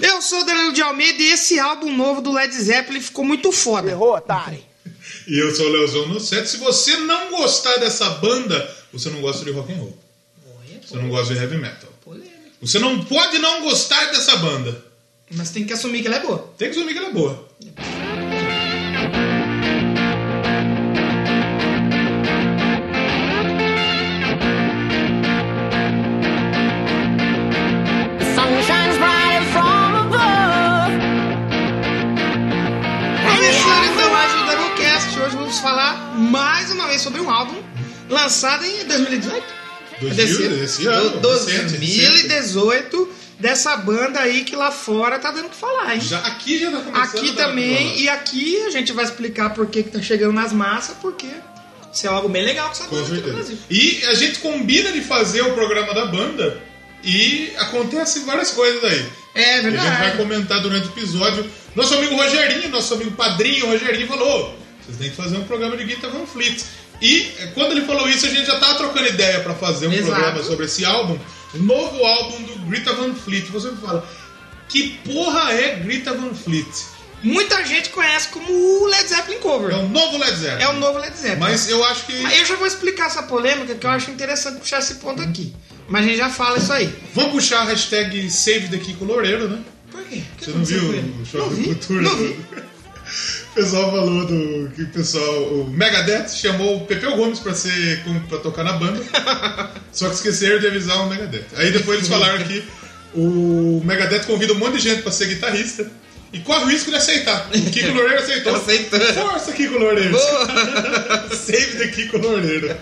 Eu sou o Danilo de Almeida e esse álbum novo do Led Zeppelin ficou muito foda. Errou, otário. E eu sou o Leozão no set. Se você não gostar dessa banda, você não gosta de rock and roll. Você não gosta de heavy metal. Polêmica. Você não pode não gostar dessa banda. Mas tem que assumir que ela é boa. Tem que assumir que ela é boa. The lançado em 2018. 2000, esse ano, Do- recente, 2018 dessa banda aí que lá fora tá dando o que falar, hein? Já, aqui já tá começando Aqui também, e aqui a gente vai explicar por que, que tá chegando nas massas, porque isso é algo bem legal que Com aqui no certeza. Brasil. E a gente combina de fazer o programa da banda e acontece várias coisas aí. É A gente vai verdade. comentar durante o episódio. Nosso amigo Rogerinho, nosso amigo padrinho Rogerinho falou: "Ô, vocês têm que fazer um programa de Guitar Van Fleet. E eh, quando ele falou isso, a gente já tava trocando ideia pra fazer um Exato. programa sobre esse álbum, o novo álbum do Greta Van Fleet. Você me fala, que porra é Greta Van Fleet? Muita gente conhece como o Led Zeppelin Cover. É o novo Led Zeppelin. É o novo Led Zeppelin. Mas eu acho que. Mas eu já vou explicar essa polêmica que eu acho interessante puxar esse ponto aqui. Mas a gente já fala isso aí. Vamos puxar a hashtag Save the Kiko Loureiro, né? Por quê? Você não viu o vi, Cultura? Não vi. O pessoal falou do que o pessoal, o Megadeth chamou o Pepeu Gomes pra ser pra tocar na banda, só que esqueceram de avisar o Megadeth. Aí depois eles falaram que o Megadeth convida um monte de gente pra ser guitarrista e corre o risco de aceitar. O Kiko Loureiro aceitou. Aceitando. Força, Kiko Loureiro. Save the Kiko Loureiro.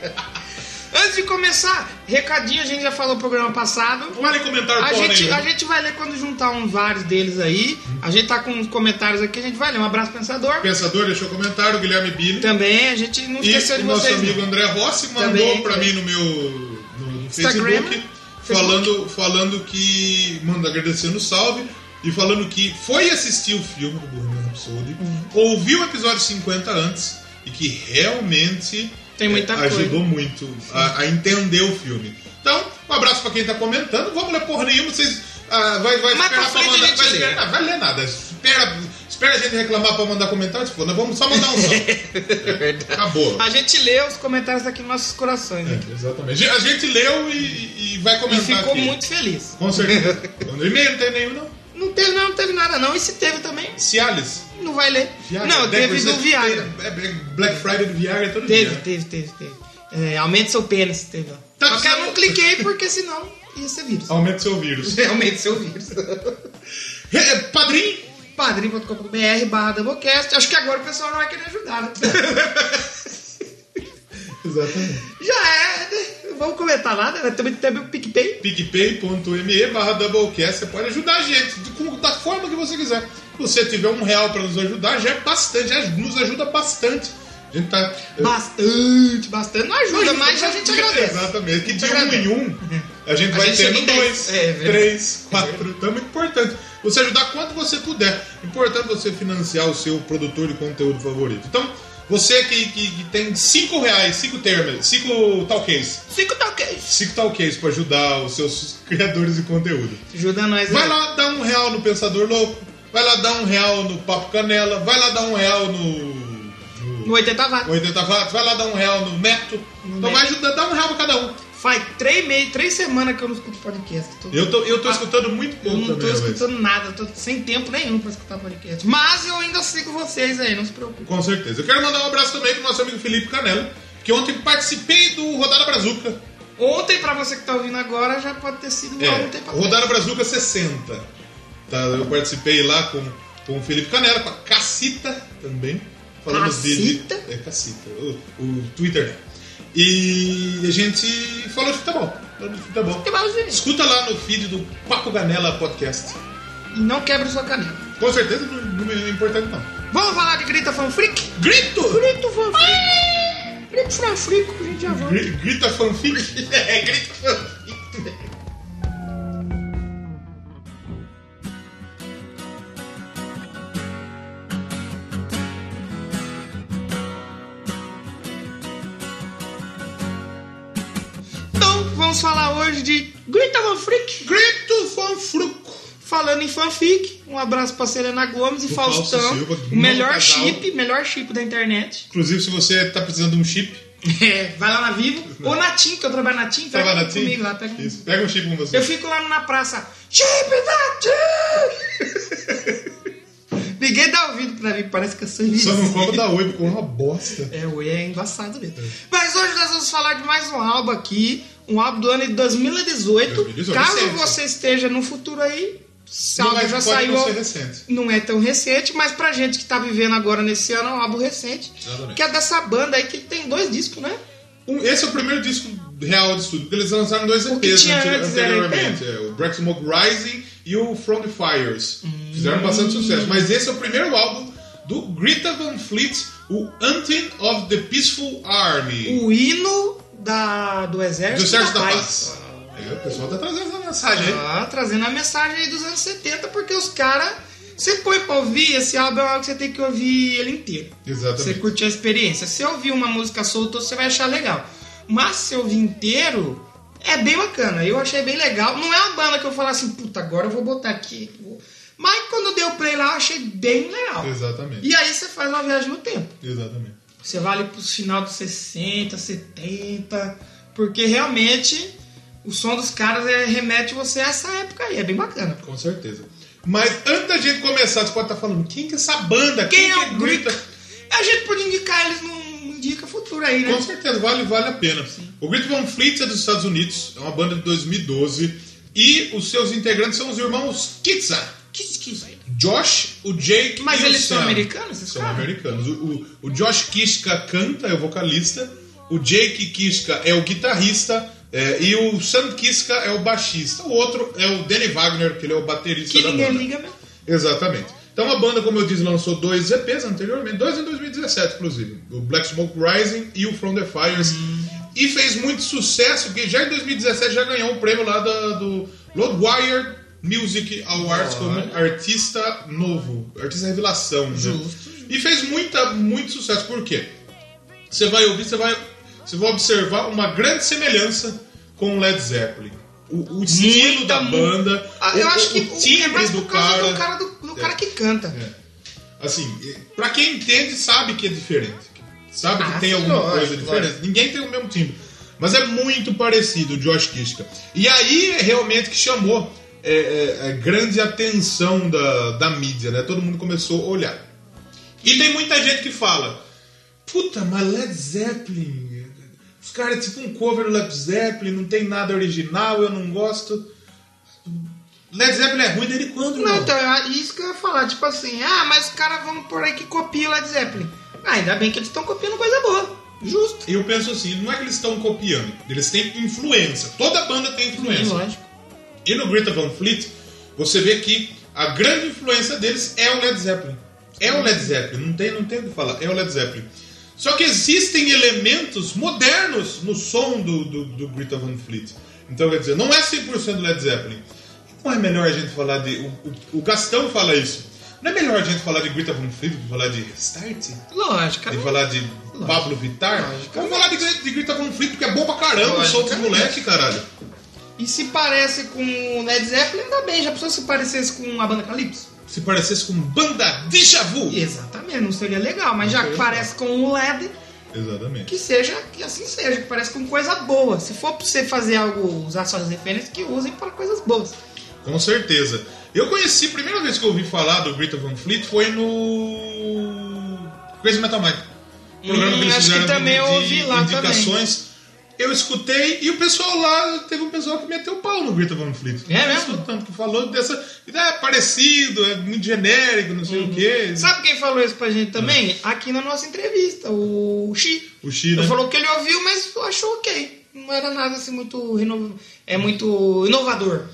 Antes de começar, recadinho, a gente já falou no programa passado. Não vale comentário A gente, nenhuma. a gente vai ler quando juntar uns vários deles aí. A gente tá com uns comentários aqui, a gente vai ler. Um abraço, pensador. Pensador deixou comentário, Guilherme Billy. Também, a gente não E esqueceu de o nosso amigo não. André Rossi mandou Também, pra também. mim no meu no, no Facebook. falando, falando que. Manda agradecendo o salve e falando que foi assistir o filme do Bohemian Rhapsody, Uhum. ouviu o episódio 50 antes e que realmente Tem muita eh, coisa. ajudou muito a, a entender o filme. Então, um abraço pra quem tá comentando. Vamos ler porra nenhuma, vocês. ah, vai, vai esperar pra mandar. Vai, lê. esperar, não, vai ler nada. Espera, espera a gente reclamar pra mandar comentários. Pô, nós vamos só mandar um só. Acabou. A gente lê os comentários aqui nos nossos corações. né? É, exatamente. A gente leu e, e vai E comentar ficou aqui. muito feliz. Com certeza. No e-mail não tem nenhum, não? Não teve, não, não teve nada não. E se teve também, Cialis. Não vai ler. Viagra. Não, teve do Viagra. é, é, Black Friday do Viagra é todo Teve, dia. teve, teve, teve. É, aumente seu pênis, teve. Tá Só que eu não cliquei porque senão ia ser vírus. Aumenta seu vírus. Aumente seu vírus. É, Padrinho. padrim.com.br barra Doublecast. Acho que agora o pessoal não vai querer ajudar, né? Exatamente. Já é, né? Vamos comentar nada, né? Também tem o PicPay. picpay.me barra Doublecast. Você pode ajudar a gente da forma que você quiser. Se você tiver um real pra nos ajudar, já é bastante, já nos ajuda bastante. A gente tá. Bastante, bastante. Não ajuda, mas a gente agradece. Exatamente. Que de um em um, a gente A vai gente ter dez. dois, É, verdade. três, quatro. Então é muito importante. Você ajudar quanto você puder. Importante você financiar o seu produtor de conteúdo favorito. Então, você que, que, que tem cinco reais, cinco termos, cinco talcase, Cinco ok. cinco talcase para ajudar os seus criadores de conteúdo. Ajuda nós Vai aí. lá dar um real no Pensador Louco, vai lá dar um real no Papo Canela, vai lá dar um real no. No no 80 watts. 80 watts, vai lá dar um real no Neto. No então Neto. vai ajudar, dá um real pra cada um. Faz três meses, três semanas que eu não escuto podcast. Tô- Eu tô, eu tô Ah, escutando muito Eu pouco não tô escutando nada, tô sem tempo nenhum pra escutar podcast. Mas eu ainda sigo vocês aí, não se preocupe. Com certeza. Eu quero mandar um abraço também pro nosso amigo Felipe Canela, que ontem participei do Rodada Brazuca. Ontem, pra você que tá ouvindo agora, já pode ter sido É, ontem pra Rodada Brazuca 60. Tá, eu participei lá com, com o Felipe Canela, com a Cacita também. Falamos Cacita? dele. É, Cacita. O, o Twitter. E a gente falou de futebol. Falou de futebol. Futebolzinho. Escuta lá no feed do Papo Ganela Podcast. E não quebre sua canela. Com certeza não, não é importante não. Vamos falar de Grita Fanfreak? Grito! Grito Fanfreak! Grito que a gente já volta. Gri- Grita fanfic. É, Grito Fanfreak. Hoje de Grita Fanfreak. Grito fanfruco. falando em fanfic, um abraço pra Selena Gomes e O Fausto Faustão. Silva, o melhor casal. chip, melhor chip da internet. Inclusive, se você tá precisando de um chip, É, vai lá na Vivo. Ou na TIM, que eu trabalho na TIM, pega na comigo lá, pega um- Isso, pega um chip com você. Eu fico lá na praça. Chip da TIM! Ninguém dá ouvido pra mim, parece que eu sou Só não cobra da Oi, porque é uma bosta. É, o E é embaçado mesmo. Mas hoje nós vamos falar de mais um álbum aqui. Um álbum do ano de 2018. 2018, Caso recente. você esteja no futuro aí, esse álbum já saiu. não recente. Não é tão recente, mas pra gente que tá vivendo agora nesse ano, é um álbum recente. Exatamente. Que é dessa banda aí que tem dois discos, né? Um- esse é o primeiro disco real de estúdio, porque eles lançaram dois EPs era anteriormente. É, o Black Smoke Rising e o From the Fires. Fizeram bastante sucesso. Mas esse é o primeiro álbum do Greta Van Fleet, o Hunting of the Peaceful Army. O hino da, do Exército, do Exército da Paz. Paz. É, o pessoal tá trazendo essa mensagem aí. Ah, trazendo a mensagem aí dos anos 70, porque os caras. Você põe pra ouvir, esse álbum é algo que você tem que ouvir ele inteiro. Você Exatamente. curtir a experiência. Se ouvir uma música solta, você vai achar legal. Mas se ouvir inteiro, é bem bacana. Eu achei bem legal. Não é uma banda que eu falo assim, puta, agora eu vou botar aqui. Mas quando deu play lá, eu achei bem legal. Exatamente. E aí você faz uma viagem no tempo. Exatamente. Você vai ali pros final dos 60, 70, porque realmente o som dos caras é, remete você a essa época aí, é bem bacana. Com certeza. Mas antes da gente começar, você pode estar falando, quem que é essa banda? Quem é que o Greta? A gente pode indicar eles num indica futuro aí, né? Com certeza, vale, vale a pena. O Greta Van Fleet é dos Estados Unidos, é uma banda de 2012. E os seus integrantes são os irmãos Kitsa. Que esquisito. Josh, o Jake Mas e eles o são americanos, esses São caras? americanos. O, o- o Josh Kishka canta, é o vocalista. O Jake Kishka é o guitarrista. é, e o Sam Kishka é o baixista. O outro é o Danny Wagner, que ele é o baterista Que da ninguém banda. liga mesmo. Exatamente. Então a banda, como eu disse, lançou dois EPs anteriormente, dois em 2017, inclusive. O Black Smoke Rising e o From the Fires. E fez muito sucesso, porque já em 2017 já ganhou o prêmio lá da- do Roadwire Music Awards como artista novo, artista revelação. né? Justo. E fez muita, muito sucesso. Por quê? Você vai ouvir, você vai, você vai observar uma grande semelhança com o Led Zeppelin. O, o estilo da banda, Ah, o, eu acho que o timbre é do cara. do cara, do, do cara que canta. É. Assim, pra quem entende, sabe que é diferente. Sabe que Ah, tem sim, alguma lógico, coisa diferente. lógico. Ninguém tem o mesmo timbre. Mas é muito parecido o Josh Kishka. E aí é realmente que chamou é, é, a grande atenção da, da mídia, né? Todo mundo começou a olhar. E tem muita gente que fala: Puta, mas Led Zeppelin. Os caras é tipo um cover do Led Zeppelin, não tem nada original, eu não gosto. Led Zeppelin é ruim desde quando, Não, então, é isso que eu ia falar. Tipo assim, ah, mas os caras vão por aí que copiam o Led Zeppelin. Ah, ainda bem que eles estão copiando coisa boa. Justo. Eu penso assim, não é que eles estão copiando, eles têm influência. Toda banda tem influência. Lógico. E no Greta Van Fleet, você vê que a grande influência deles é o Led Zeppelin. É o Led Zeppelin, não tem, não tem o que falar, é o Led Zeppelin. Só que existem elementos modernos no som do, do, do Greta Van Fleet. Então, quer dizer, não é 100% Led Zeppelin. Não é melhor a gente falar de... O, o, o Gastão fala isso. Não é melhor a gente falar de Greta Van Fleet do que falar de Restart? Lógico. De falar de Pablo Vittar? Lógico. Vamos falar de, de Greta Van Fleet porque é bom pra caramba o som dos Logicamente. moleque, caralho. E se parece com o Led Zeppelin, ainda bem. Já pensou se parecesse com a banda Calypso? Se parecesse com banda Deja Vu. Exatamente, não seria legal. Mas já seria que parece com o LED, Exatamente. que seja, que assim seja, que parece com coisa boa. Se for pra você fazer algo, usar suas referências, que usem para coisas boas. Com certeza. Eu conheci, a primeira vez que eu ouvi falar do Greta Van Fleet foi no Crazy Metal Mind. Programa Hum, que eles acho que também eu ouvi lá indicações. Eu escutei e o pessoal lá, teve um pessoal que meteu o pau no Greta Van Fleet. É mesmo? Escutando, que falou dessa. É parecido, é muito genérico, não sei o quê. Uhum. Sabe quem falou isso pra gente também? Aqui na nossa entrevista, o Xi. O Xi, Ele né? falou que ele ouviu, mas achou ok. Não era nada assim muito reno... é muito inovador.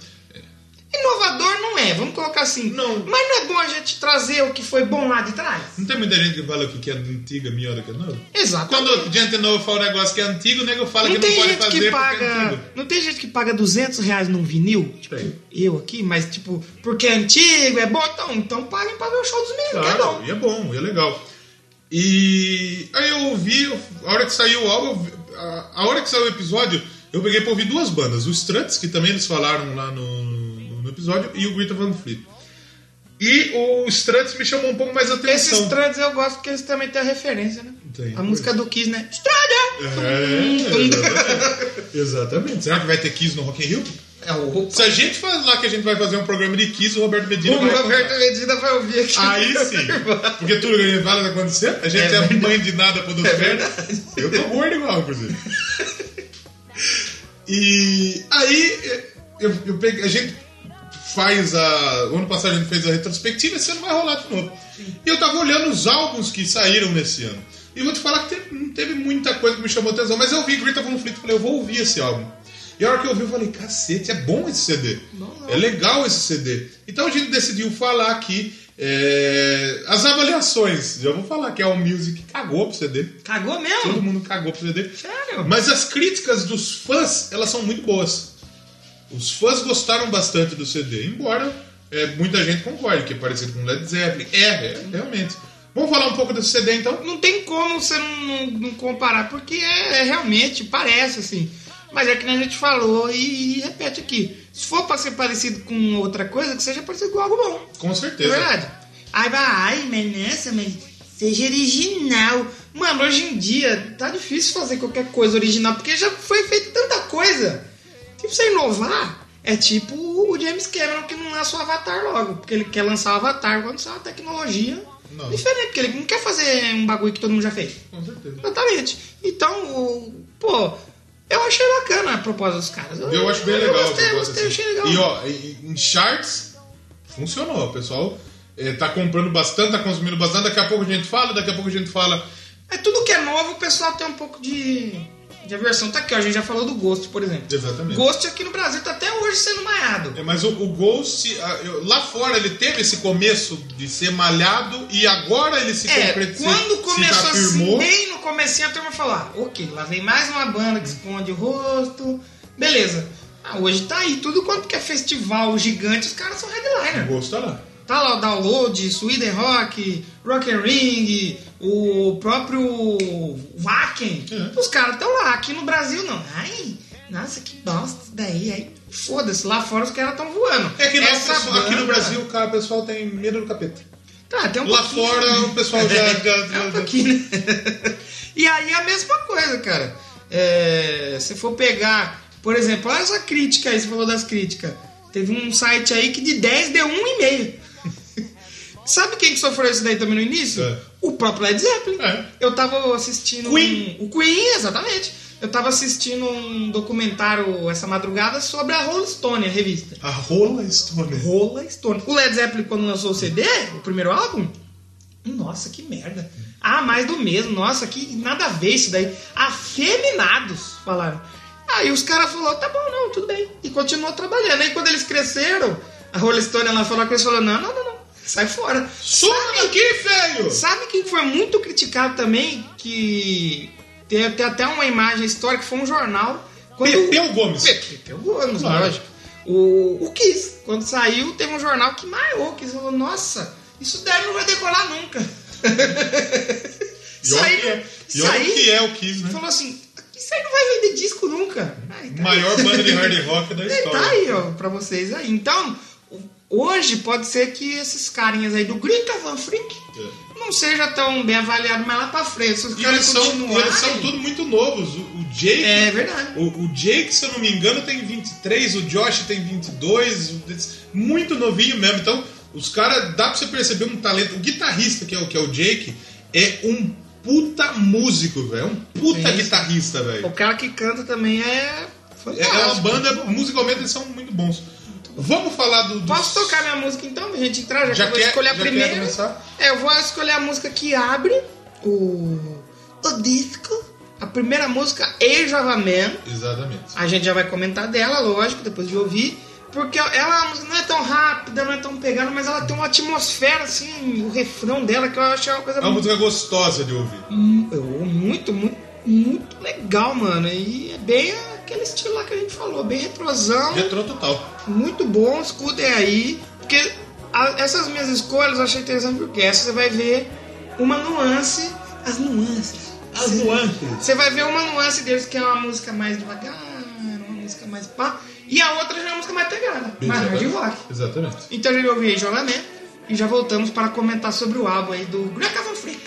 Inovador não é, vamos colocar assim. Não. Mas não é bom a gente trazer o que foi bom lá de trás? Não tem muita gente que fala que é antiga é melhor do que novo? Exatamente. Quando gente nova fala um negócio que é antigo, o nego fala não que não pode fazer que porque é paga. antigo. Não tem gente que paga 200 reais num vinil? Tipo, Tem. eu aqui, mas tipo, porque é antigo, é bom, então, então paguem pra ver o show dos meninos, que é Claro, bom. e é bom, e é legal. E aí eu ouvi, a hora que saiu o álbum, a, hora que saiu o episódio, eu peguei pra ouvir duas bandas. O Struts, que também eles falaram lá no episódio, e o Greta Van Fleet. E o Struts me chamou um pouco mais a Esses atenção. Struts eu gosto porque eles também têm a referência, né? Tem. A música do Kiss, né? Strutter! É, exatamente. exatamente. Será que vai ter Kiss no Rock in Rio? É o Se a gente falar que a gente vai fazer um programa de Kiss, o Roberto Medina O vai Roberto Medina vai ouvir aqui. Aí sim. Porque tudo que a gente fala tá acontecendo. A gente É é, mãe de nada dos É verdade. Eu tô gordo igual, inclusive. E aí eu, eu peguei, a gente faz a. O ano passado a gente fez a retrospectiva, esse ano vai rolar de novo. E eu tava olhando os álbuns que saíram nesse ano. E vou te falar que teve- não teve muita coisa que me chamou atenção, mas eu vi Greta Van Fleet e falei, eu vou ouvir esse álbum. E a hora que eu vi, eu falei, cacete, é bom esse CD. É legal esse CD. Então a gente decidiu falar aqui é, as avaliações. Já vou falar que a All Music cagou pro CD. Cagou Todo mesmo? mundo cagou pro CD. Sério? Mas as críticas dos fãs, elas são muito boas. Os fãs gostaram bastante do CD, embora é, muita gente concorde que é parecido com Led Zeppelin. É, é, realmente. Vamos falar um pouco desse CD então? Não tem como você não, não- não comparar, porque é, é realmente, parece assim. Mas é que nem a gente falou e, e repete aqui. Se for pra ser parecido com outra coisa, que seja parecido com algo bom. Com É certeza. verdade. Ai, vai, ai, mas nessa, mas seja original. Mano, hoje em dia tá difícil fazer qualquer coisa original, porque já foi feito tanta coisa. Tipo, você inovar é tipo o James Cameron que não lança o Avatar logo, porque ele quer lançar o Avatar quando sai uma tecnologia Não. diferente, porque ele não quer fazer um bagulho que todo mundo já fez. Com certeza. Exatamente. Então, o- pô, eu achei bacana a proposta dos caras. Eu acho bem legal Eu a gostei, proposta, gostei, assim. achei legal. E ó, em charts, funcionou. O pessoal eh, tá comprando bastante, tá consumindo bastante. Daqui a pouco a gente fala, daqui a pouco a gente fala. É tudo que é novo, o pessoal tem um pouco de, de aversão. Tá aqui, ó, a gente já falou do Ghost, por exemplo. Exatamente. Ghost aqui no Brasil tá até hoje sendo malhado. É, mas o, o Ghost, ah, eu- lá fora ele teve esse começo de ser malhado e agora ele se É, concretizou. quando começou assim, bem no comecinho, a turma falou, ah, ok, lá vem mais uma banda que esconde o rosto, beleza. Ah, hoje tá aí, tudo quanto que é festival gigante, os caras são O headliner. Ghost tá lá. Tá lá o Download, Sweden Rock, Rock and Ring, o próprio Wacken. É. Os caras estão lá. Aqui no Brasil não. Ai, nossa, que bosta daí. Aí, foda-se. Lá fora os caras estão voando. É que nós, Essa pessoal- aqui no banda- Brasil cara, o pessoal tem medo do capeta. Tá, tem um Lá pouquinho, fora o pessoal já. já- É já- um pouquinho, né? E aí a mesma coisa, cara. É, se for pegar, por exemplo, olha essa crítica aí, você falou das críticas. Teve um site aí que de 10 deu 1,5. Sabe quem que sofreu isso daí também no início? É. O próprio Led Zeppelin. É. Eu tava assistindo. Queen. Um, o Queen, exatamente. Eu tava assistindo um documentário essa madrugada sobre a Rolling Stone, a revista. A rola Stone. Rolling Stone. O Led Zeppelin, quando lançou o CD, o primeiro álbum, nossa, que merda. Ah, mais do mesmo. Nossa, que nada a ver isso daí. Afeminados, falaram. Aí os caras falaram, tá bom, não, tudo bem. E continuou trabalhando. Aí quando eles cresceram, a Rolling Stone ela falou que eles falaram, não, não, não, não. Sai fora. Some daqui, feio! Sabe quem foi muito criticado também? Que tem, tem até uma imagem histórica, foi um jornal. Quando... Pepeu Gomes. Pepeu Gomes, Claro. lógico. O, o Kiss, quando saiu, teve um jornal que o Kiss. Falou, nossa, isso daí não vai decolar nunca. E olha que é, olha que é o Kiss, né? Falou assim, isso aí não vai vender disco nunca. Aí, tá Maior banda de hard rock da aí, história. tá aí, ó, pra vocês aí. Então, hoje pode ser que esses carinhas aí do Greta Van Freak É. não seja tão bem avaliado mais lá pra frente. Se os E eles são, eles são tudo muito novos. O, o Jake. É verdade. O, o Jake, se eu não me engano, tem 23, o Josh tem 22, o- muito novinho mesmo. Então, os caras, dá pra você perceber um talento. O guitarrista, que é o, que é o Jake, é um puta músico, velho. É um puta guitarrista, velho. O cara que canta também é... É, é uma banda, musicalmente eles são muito bons. Vamos falar do. Posso tocar minha música então, gente entrar? Já, Já que eu vou escolher a primeira. É, eu vou escolher a música que abre o, o disco. A primeira música, Age of a Man. Exatamente. A gente já vai comentar dela, lógico, depois de ouvir. Porque ela não é tão rápida, não é tão pegada, mas ela tem uma atmosfera, assim, o refrão dela, que eu achei uma coisa É uma muito, música gostosa de ouvir. muito, muito, muito legal, mano. E é bem aquele estilo lá que a gente falou, bem retrosão. Retrô total. Muito bom, escutem aí. Porque a- essas minhas escolhas eu achei interessante porque essa você vai ver uma nuance, as nuances. As Você- nuances. Você vai ver uma nuance deles que é uma música mais devagar, uma música mais pá. E a outra já é uma música mais pegada, mais hard rock. Exatamente. Então a gente ouviu aí Jogamé e já voltamos para comentar sobre o álbum aí do Greta Van Fleet.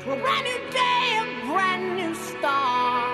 To a brand new day, a brand new start.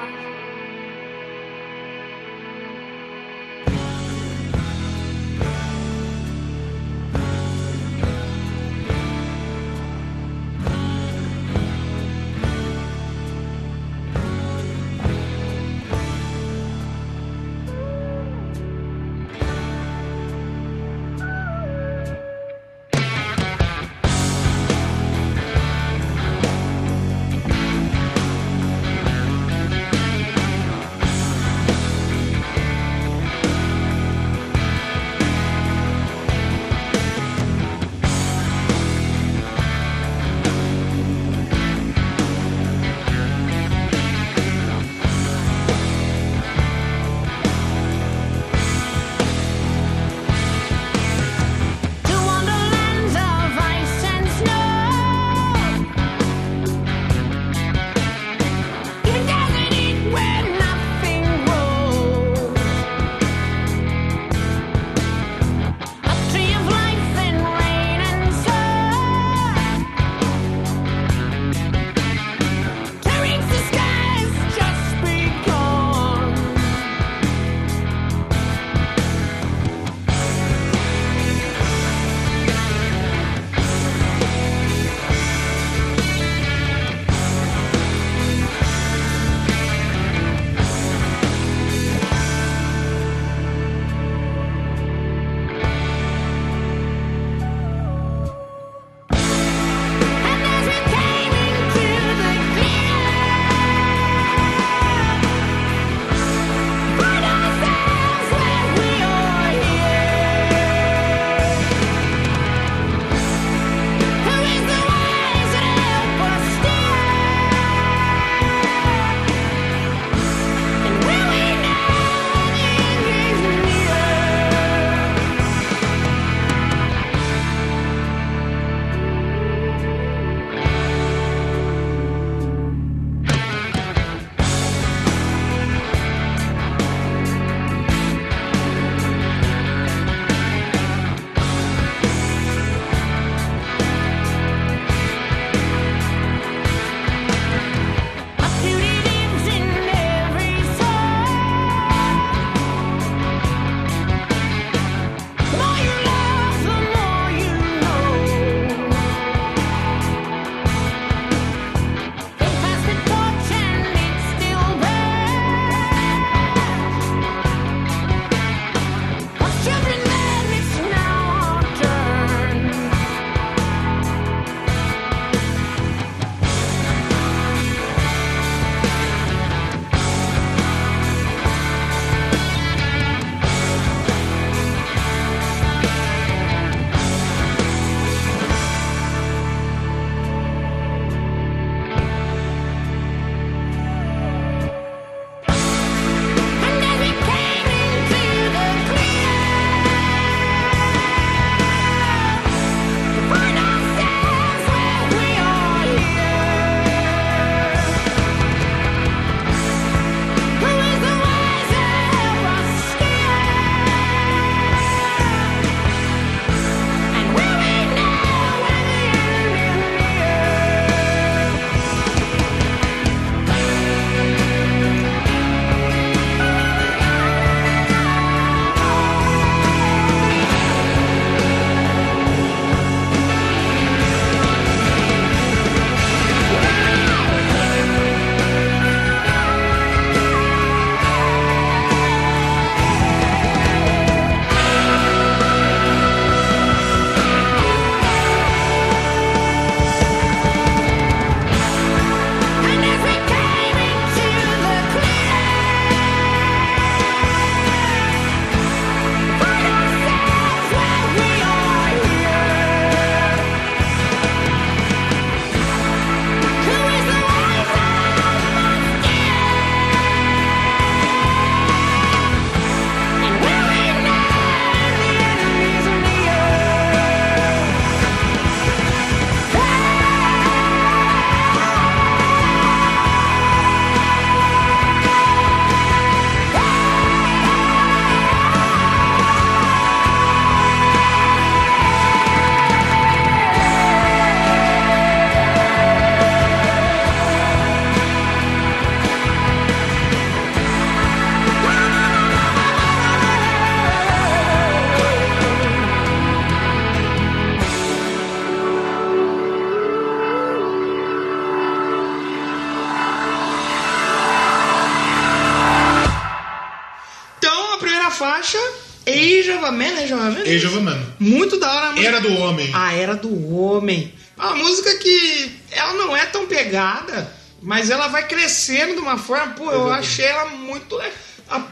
Age of Man? Muito da hora. a música. Era do homem. A Era do Homem. Uma música que ela não é tão pegada, mas ela vai crescendo de uma forma, pô, eu Exatamente. achei ela muito.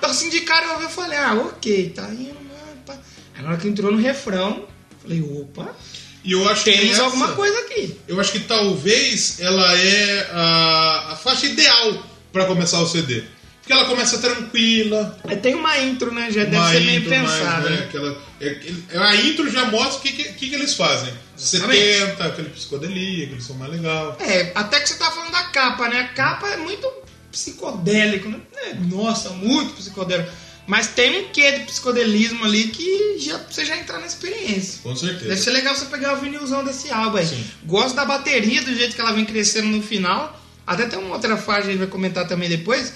Assim de cara eu ouvi, falei, ah, ok, tá indo. né, pá. Agora que entrou no refrão, falei, opa, E eu acho que essa- alguma coisa aqui. Eu acho que talvez ela é a, a faixa ideal pra começar o CD. Porque ela começa tranquila, Aí tem uma intro, né? Já deve ser meio pensada. né, né? aquela, é- é- a intro já mostra o que, que, que que eles fazem. 70, aquele psicodelia, aquele som mais legal. É, até que você tá falando da capa, né? A capa é muito psicodélico, né? É, Nossa, muito psicodélico. Mas tem um quê de psicodelismo ali que já, você já entrar na experiência. Com certeza. Deve ser legal você pegar o vinilzão desse álbum aí. Sim. Gosto da bateria, do jeito que ela vem crescendo no final. Até tem uma outra faixa, a gente vai comentar também depois.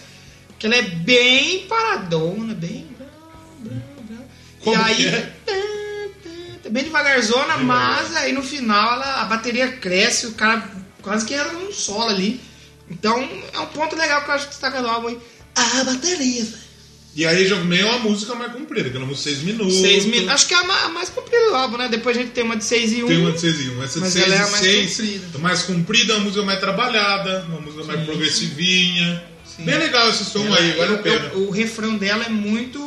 Que ela é bem paradona, bem. Como e aí. que é? Bem devagarzona, mas aí no final ela, a bateria cresce, o cara quase que entra num solo ali. Então é um ponto legal que eu acho que destaca do álbum aí. A bateria, velho. E aí já vem uma música mais comprida, aquela música 6 minutos. Seis minutos. Acho que é a ma- a mais comprida do álbum, né? Depois a gente tem uma de 6 e 1. Tem uma de 6 e 1. Essa de Mas 6 ela é a e mais 6. comprida. Mais comprida, uma música mais trabalhada, uma música mais Sim, progressivinha. Sim. Bem legal esse som Ela- aí, vale a eu- pena. eu- o refrão dela é muito.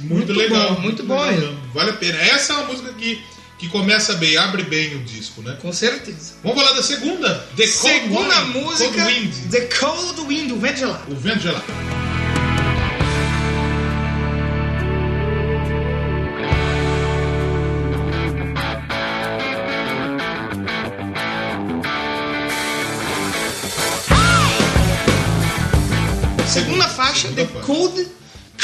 Muito, Muito legal. bom, muito bom legal. Vale a pena. Essa é uma música que, que começa bem, abre bem o disco, né? Com certeza. Vamos falar da segunda. The Cold Segunda Wind, música. Cold Wind. The Cold Wind, o vento gelado. O vento gelado. Cold,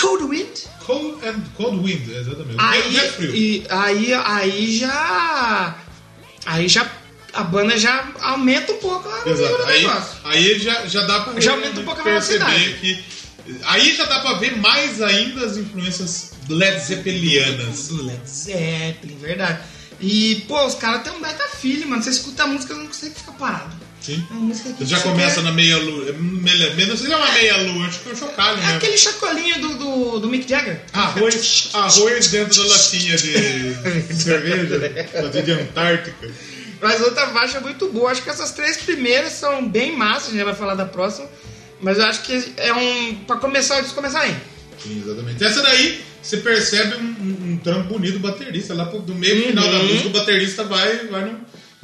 Cold Wind. Cold and Cold Wind, exatamente. Aí, é frio. e, aí, aí já. Aí já. A banda já aumenta um pouco a Exato. do Aí, negócio. aí já, já dá pra Já aumenta um pouco a velocidade. que. Aí já dá pra ver mais ainda as influências Led Zeppelianas. Led Zeppelin, verdade. E, pô, os caras têm um baita feeling, mano. Você escuta a música e não consegue ficar parado. Sim. É uma música que Já começa na meia lua. é sei se é uma meia lua, acho que é um chocalho, É né? aquele chacolinho do, do, do Mick Jagger. Arroz, arroz dentro da latinha de cerveja, latinha de Antártica. Mas outra faixa é muito boa. Acho que essas três primeiras são bem massas. A gente vai falar da próxima. Mas eu acho que é um. Pra começar, o disco começar aí. Sim, exatamente. Essa daí, você percebe um, um, um trampo bonito do baterista. Lá pro- do meio pro final da Uhum. música, o baterista vai, vai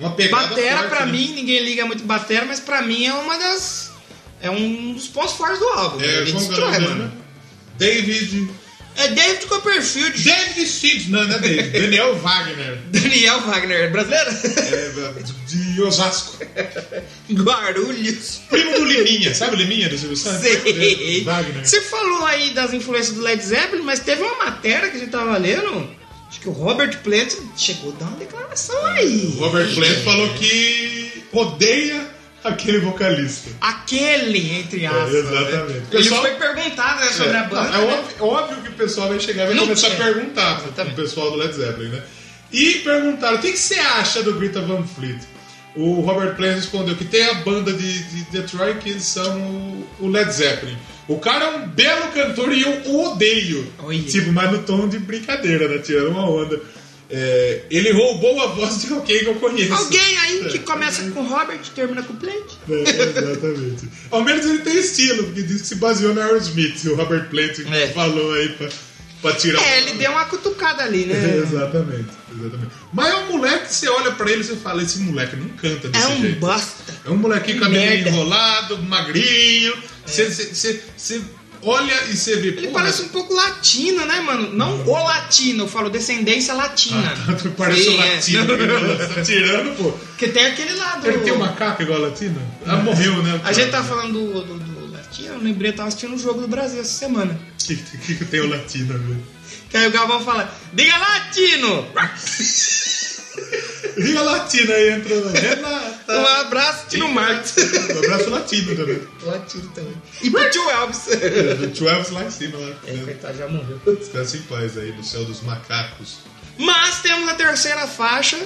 numa pegada Batera, forte, pra né? mim, ninguém liga muito batera, mas pra mim é uma das. É um dos pontos fortes do álbum. É, Ele que é o destrói, mano. né? David... É David Copperfield. David Stitch, não, não é David. Daniel Wagner. Daniel Wagner, brasileiro? É, de Osasco. Guarulhos. Primo do Liminha, sabe o Liminha do Silvio Santos? Sei. Wagner. Você falou aí das influências do Led Zeppelin, mas teve uma matéria que a gente tava lendo. Que o Robert Plant chegou a dar uma declaração aí. O Robert Plant falou que odeia aquele vocalista. Aquele, entre aspas. É, exatamente. né? Pessoal- Ele foi perguntado né, sobre É, a banda. é né? óbvio, óbvio que o pessoal vai chegar e vai Não começar a tinha. perguntar pro pessoal do Led Zeppelin, né? E perguntaram, o que, que você acha do Greta Van Fleet? O Robert Plant respondeu que tem a banda de, de Detroit que eles são o Led Zeppelin. O cara é um belo cantor e eu o odeio. Olha. Tipo, mas no tom de brincadeira, né? Tirando uma onda. É, ele roubou a voz de alguém que eu conheço. Alguém aí que começa com Robert e termina com Plant. É, exatamente. Ao menos ele tem estilo, porque diz que se baseou no Aerosmith, o Robert Plant É. falou aí pra, pra tirar. É, ele deu uma cutucada ali, É, né? exatamente, exatamente. Mas é um moleque que você olha pra ele e você fala: esse moleque não canta É desse um jeito. bosta. É um molequinho cabelinho Merda. enrolado, magrinho. Você, olha e você vê. Ele parece um pouco latino, né, mano? Não o latino, eu falo descendência latina. Ah, tá, parece Sim, um é. latino. Tá tirando, pô. Porque tem aquele lado. Ele tem um macaco igual a latino? Ah, morreu, né? A gente tá falando do, do, do latino, eu lembrei, eu tava assistindo o jogo do Brasil essa semana. O que, que, que tem o latino, velho? Que aí o Galvão fala, diga latino! Liga latino aí, entra. Renata. Um abraço, Tino Marques. Um abraço latino também. latino também. E pro tio Elvis. Do 12 lá em cima, lá. É, coitado, já morreu. Descansa em paz aí, no céu dos macacos. Mas temos a terceira faixa,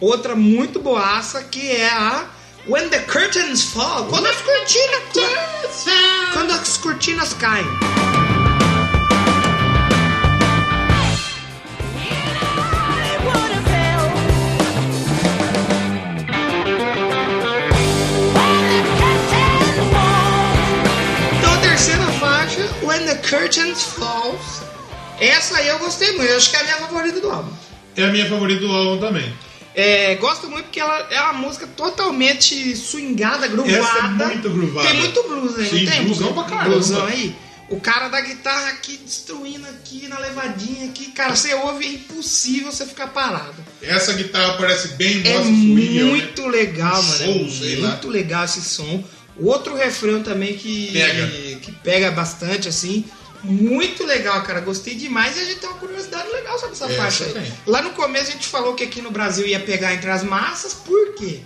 outra muito boaça, que é a When the Curtains Fall. Quando as cortinas, quando as cortinas caem. Curtains Falls. Essa aí eu gostei muito, eu acho que é a minha favorita do álbum. É a minha favorita do álbum também. É, gosto muito porque ela é uma música totalmente swingada, groovada. Essa é muito groovada. Tem muito blues aí, Sim, não tem? blusão pra caramba. Blusão aí. O cara da guitarra aqui destruindo aqui na levadinha aqui, cara, você ouve, é impossível você ficar parado. Essa guitarra parece bem É swing, muito legal, mano. Soul, é muito legal esse som. Outro refrão também que Pega. Que pega bastante, assim. Muito legal, cara. Gostei demais e a gente tem uma curiosidade legal sobre essa Essa faixa aí. Lá no começo a gente falou que aqui no Brasil ia pegar entre as massas, por quê?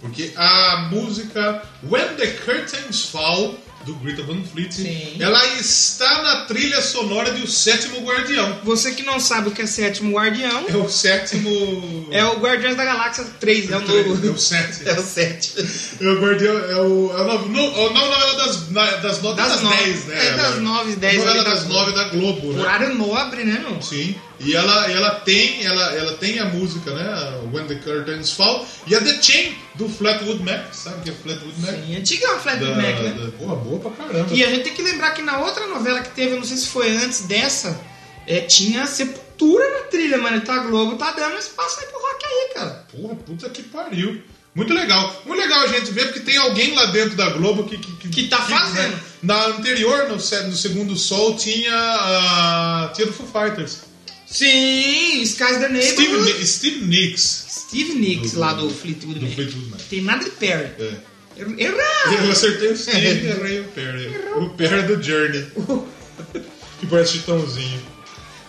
Porque a música When the Curtains Fall, do Greta Van Fleet, Sim. ela está na trilha sonora de O Sétimo Guardião. Você que não sabe o que é Sétimo Guardião, É o sétimo... é o Guardiões da Galáxia 3, é o É novo. o sétimo. É o 7. É o Guardião, é o... É o no, é o novela das, na- das nove Das das, nove. dez, né? É, das nove, dez Novela ali da das Globo. nove da Globo, né? Horário nobre, né, meu? Sim, e ela, ela, tem, ela, ela tem a música, né? When the Curtains Fall, e a The Chain do Flatwood Mac, sabe o que é Flatwood Mac? Sim, antiga é uma Flat Da, Mac, né? da, porra, boa pra caramba. E a gente tem que lembrar que na outra novela que teve, eu não sei se foi antes dessa, é, tinha Sepultura na trilha, mano. Então a Globo tá dando espaço aí pro rock aí, cara. Porra, puta que pariu. Muito legal. Muito legal a gente ver, porque tem alguém lá dentro da Globo que... Que, Que tá fazendo. né, na anterior, no, no Segundo Sol, tinha a... Tinha do Foo Fighters. Sim, Skies the Steve, Neighborhood. Ni- Steve Nicks, Steve Nicks, Do- lá do Fleetwood do Mac. Fleetwood Mac. Tem nada de Perry. É. Er- Errado! Eu acertei o Steve errei o Perry. O Perry do Journey. que parece chitãozinho.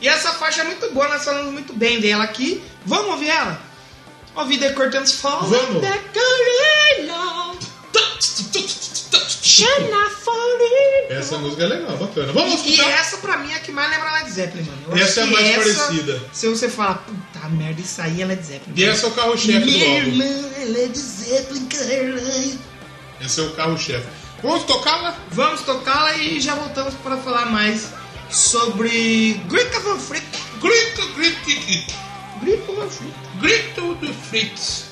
E essa faixa é muito boa, nós falamos muito bem dela aqui. Vamos ouvir ela? Ouvir The Curtains Fall. Vamos. The Curtains Fall. Shall I fall in Essa música é legal, bacana. Vamos E escutar. essa pra mim é a que mais lembra Led Zeppelin, mano. Eu Essa é a que mais parecida. Se você falar, puta merda, isso aí é Led Zeppelin. E essa é o carro-chefe do Minha álbum. irmã é Led Zeppelin, caralho. Esse é o carro-chefe. Vamos tocá-la? Vamos tocá-la e já voltamos para falar mais sobre Grita Van Frick. Grito, grito, grito. Van Frick. Grito do Fritz.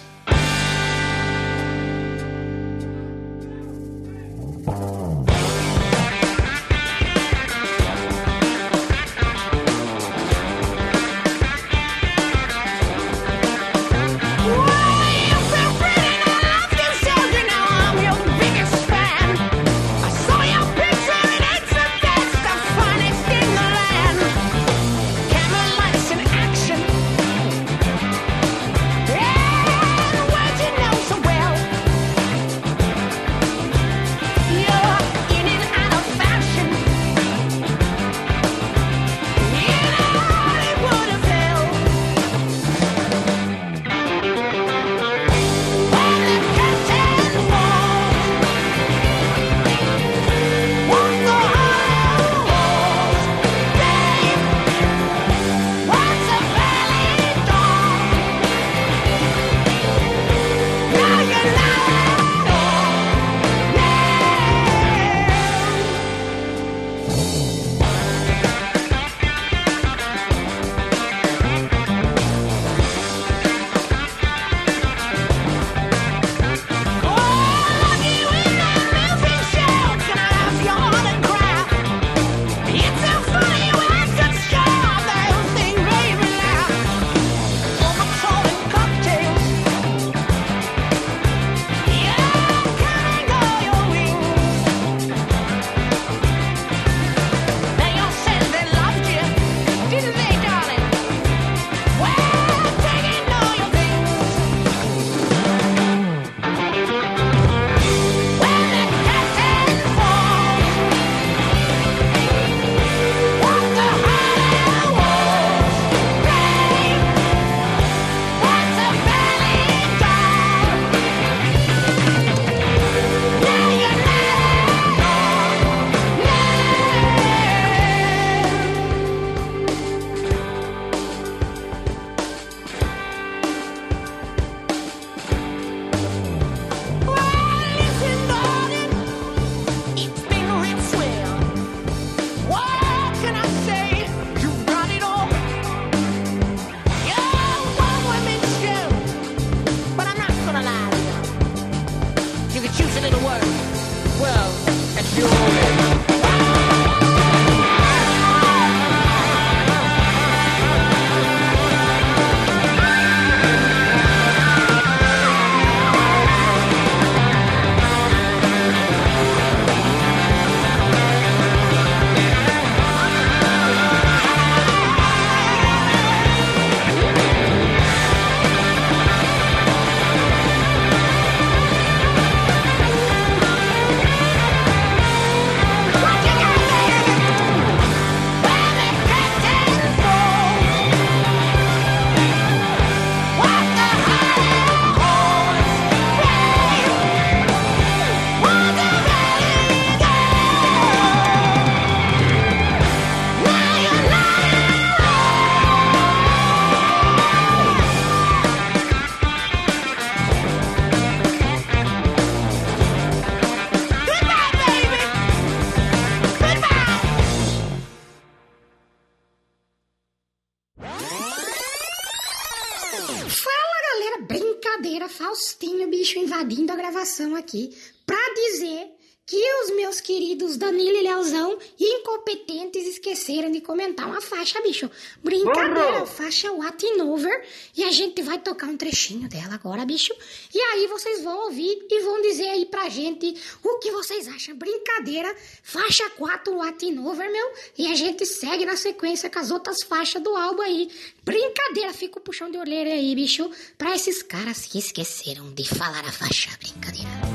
Faixa, bicho. Brincadeira, faixa What in Over. E a gente vai tocar um trechinho dela agora, bicho. E aí vocês vão ouvir e vão dizer aí pra gente o que vocês acham. Brincadeira, faixa 4 What in Over, meu. E a gente segue na sequência com as outras faixas do álbum aí. Brincadeira, fica o puxão de orelha aí, bicho. Pra esses caras que esqueceram de falar a faixa. Brincadeira.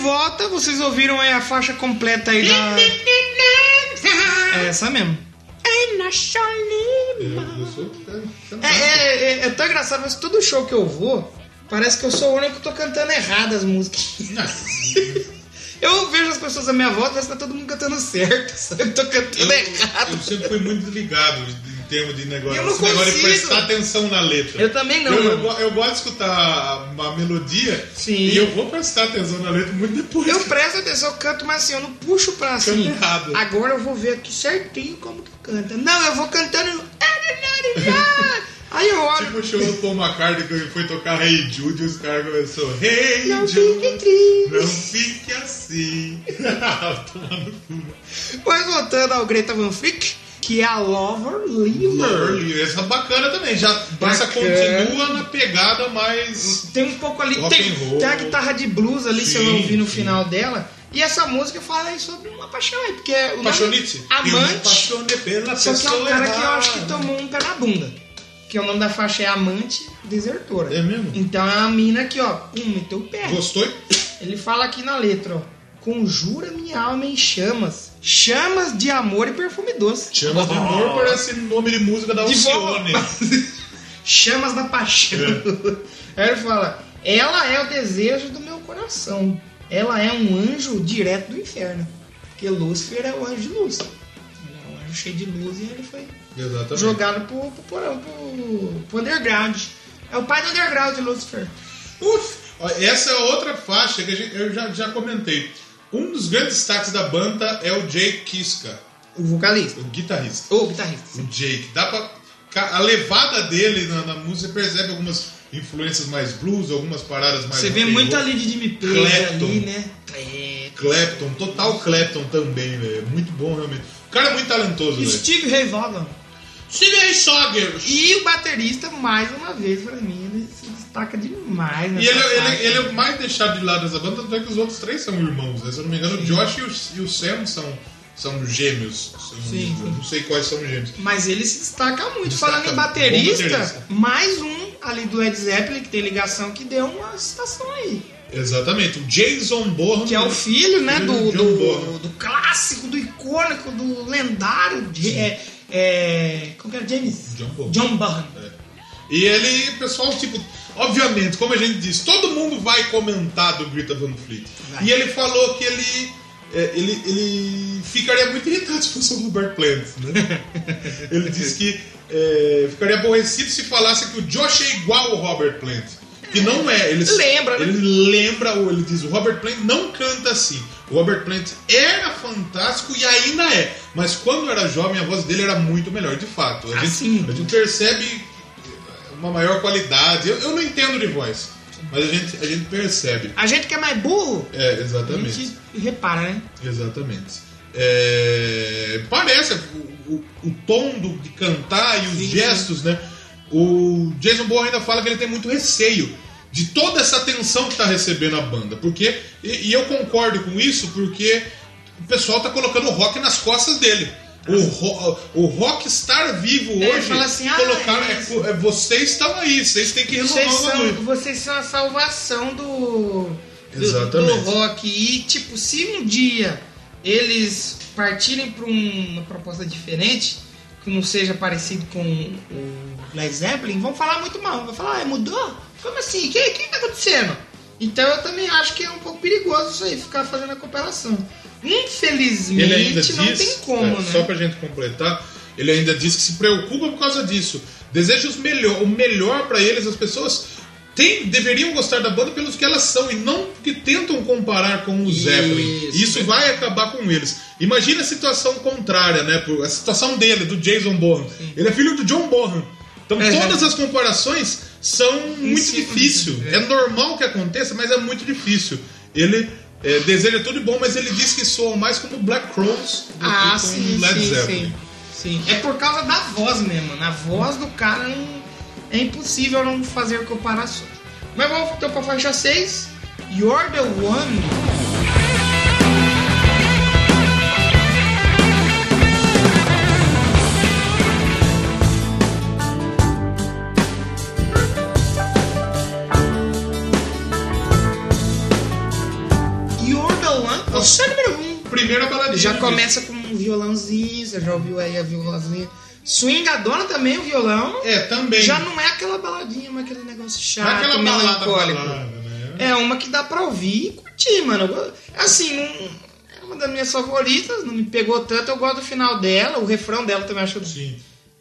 Volta, vocês ouviram aí a faixa completa aí da. É essa mesmo. É É, é, é, tão engraçado, mas todo show que eu vou, parece que eu sou o único que tô cantando errado as músicas. Eu vejo as pessoas à minha volta, parece que tá todo mundo cantando certo, sabe? Eu tô cantando Eu, errado. eu sempre fui muito desligado em termos de negócio. Eu não esse negócio de consigo. prestar atenção na letra. Eu também não, Eu, eu, eu gosto de escutar uma melodia Sim. e eu vou prestar atenção na letra muito depois. Eu presto atenção, eu canto, mas assim, eu não puxo pra assim. Canta errado. Agora eu vou ver aqui certinho como que canta. Não, eu vou cantando. Aí eu olho. Tipo o show do Paul McCartney que ele foi tocar Hey Jude e os caras começaram Hey Não Jude, fique triste. não fique assim. Mas voltando ao Greta Van Fleet, que é a Lover Lever. Early, Essa é bacana também. Já, essa Bacana. continua na pegada mais. Tem um pouco ali, tem, tem a guitarra de blues ali, se eu não Sim, ouvi no sim. final dela. E essa música fala aí sobre uma paixão aí, porque é o nome- Paixonite. Eu me Amante. apaixonei pela Só que é um cara que eu acho que tomou um pé na bunda. Que o nome da faixa é Amante Desertora. É mesmo? Então é uma mina aqui, ó, pum, meteu o pé. Gostou? Ele fala aqui na letra, ó. Conjura minha alma em chamas. Chamas de amor e perfume doce. Chama de amor parece nome de música da De Alcione. Chamas da paixão. É. Aí ele fala: Ela é o desejo do meu coração. Ela é um anjo direto do inferno. Porque Lúcifer é o anjo de luz. Ele é um anjo cheio de luz e ele foi Exatamente. jogado pro, pro, porão, pro, pro underground. É o pai do underground, Lúcifer. Uf, ó, essa é outra faixa que a gente- eu já, já comentei. Um dos grandes destaques da banda é o Jake Kiska, O vocalista. o guitarrista. Ou guitarrista. O Jake. Dá pra, a levada dele na, na música, você percebe algumas influências mais blues, algumas paradas mais. Você vê muito ali de Jimmy Page ali, né? Clapton. Clapton, total Clapton também, velho. Muito bom, realmente. O cara é muito talentoso, velho. Steve Ray Vaughan. Steve Ray Sogger. E o baterista, mais uma vez, pra mim, ele se destaca demais. E ele, ele, ele é o mais deixado de lado dessa banda, tanto é que os outros três são irmãos, né? Se eu não me engano, o Josh e o, e o Sam são, são gêmeos. Sim, sim. Não sei quais são gêmeos. Mas ele se destaca muito. Destaca, Falando em baterista, baterista. mais um ali do Led Zeppelin, que tem ligação, que deu uma citação aí. Exatamente. O Jason Bourne. Que é o filho, né, do, do, Bonham. do clássico, do icônico, do lendário. de- é, é, como que era? James? John Bonham. John Bonham. E ele, pessoal, tipo, obviamente, como a gente disse, todo mundo vai comentar do Greta Van Fleet. Vai. E ele falou que ele, é, ele, ele ficaria muito irritado se fosse o Robert Plant, né? ele disse que é, ficaria aborrecido se falasse que o Josh é igual ao Robert Plant. Que não é. Ele, Lembra, né? Ele lembra, ou ele diz, o Robert Plant não canta assim. O Robert Plant era fantástico e ainda é. Mas quando era jovem, a voz dele era muito melhor, de fato. A, Ah, gente, sim. a gente percebe uma maior qualidade. Eu, eu não entendo de voz, mas a gente, a gente percebe. A gente que é mais burro, É, a exatamente. gente repara, né? Exatamente. É, parece o, o- o tom do- de cantar e os Sim, gestos, né? O Jason Bourne ainda fala que ele tem muito receio de toda essa atenção que está recebendo a banda. Porque, e, e eu concordo com isso, porque o pessoal tá colocando o rock nas costas dele. O, ro o rockstar vivo É, hoje fala assim, ah, colocaram. é é, vocês estão aí, vocês têm que renovar Vocês o são, vocês são a salvação do, do, Exatamente. do rock. E, tipo, se um dia eles partirem para uma proposta diferente, que não seja parecido com o Led Zeppelin, vão falar muito mal. Vão falar, ah, mudou? Como assim? O que, que tá acontecendo? Então eu também acho que é um pouco perigoso isso aí, ficar fazendo a comparação. Infelizmente, Ele ainda não diz, tem como, é, né? só pra gente completar, ele ainda diz que se preocupa por causa disso. Deseja os melhor, o melhor pra eles, as pessoas têm, deveriam gostar da banda pelos que elas são e não porque tentam comparar com o Isso, Zeppelin. Isso verdade. vai acabar com eles. Imagina a situação contrária, né? A situação dele, do Jason Bourne. Ele é filho do John Bourne. Então É. todas as comparações são muito si, difíceil. é. É normal que aconteça, mas é muito difícil. Ele é, deseja tudo de bom, mas ele diz que soam mais como Black Crowes do Ah, que com sim, Led sim, Zeppelin. sim, sim. É por causa da voz mesmo. Na voz do cara não- é impossível não fazer comparações. Mas vamos então pra faixa 6. You're the One. Você é número 1. Primeira baladinha. Já começa com um violãozinho, você já ouviu aí a violãozinha. Swingadona também, o violão. É, também. Já não é aquela baladinha, mas aquele negócio Não é chato, aquela balada, melancólico. balada, né? É uma que dá pra ouvir e curtir, mano. Assim, não, é uma das minhas favoritas, não me pegou tanto. Eu gosto do final dela, o refrão dela também acho Sim.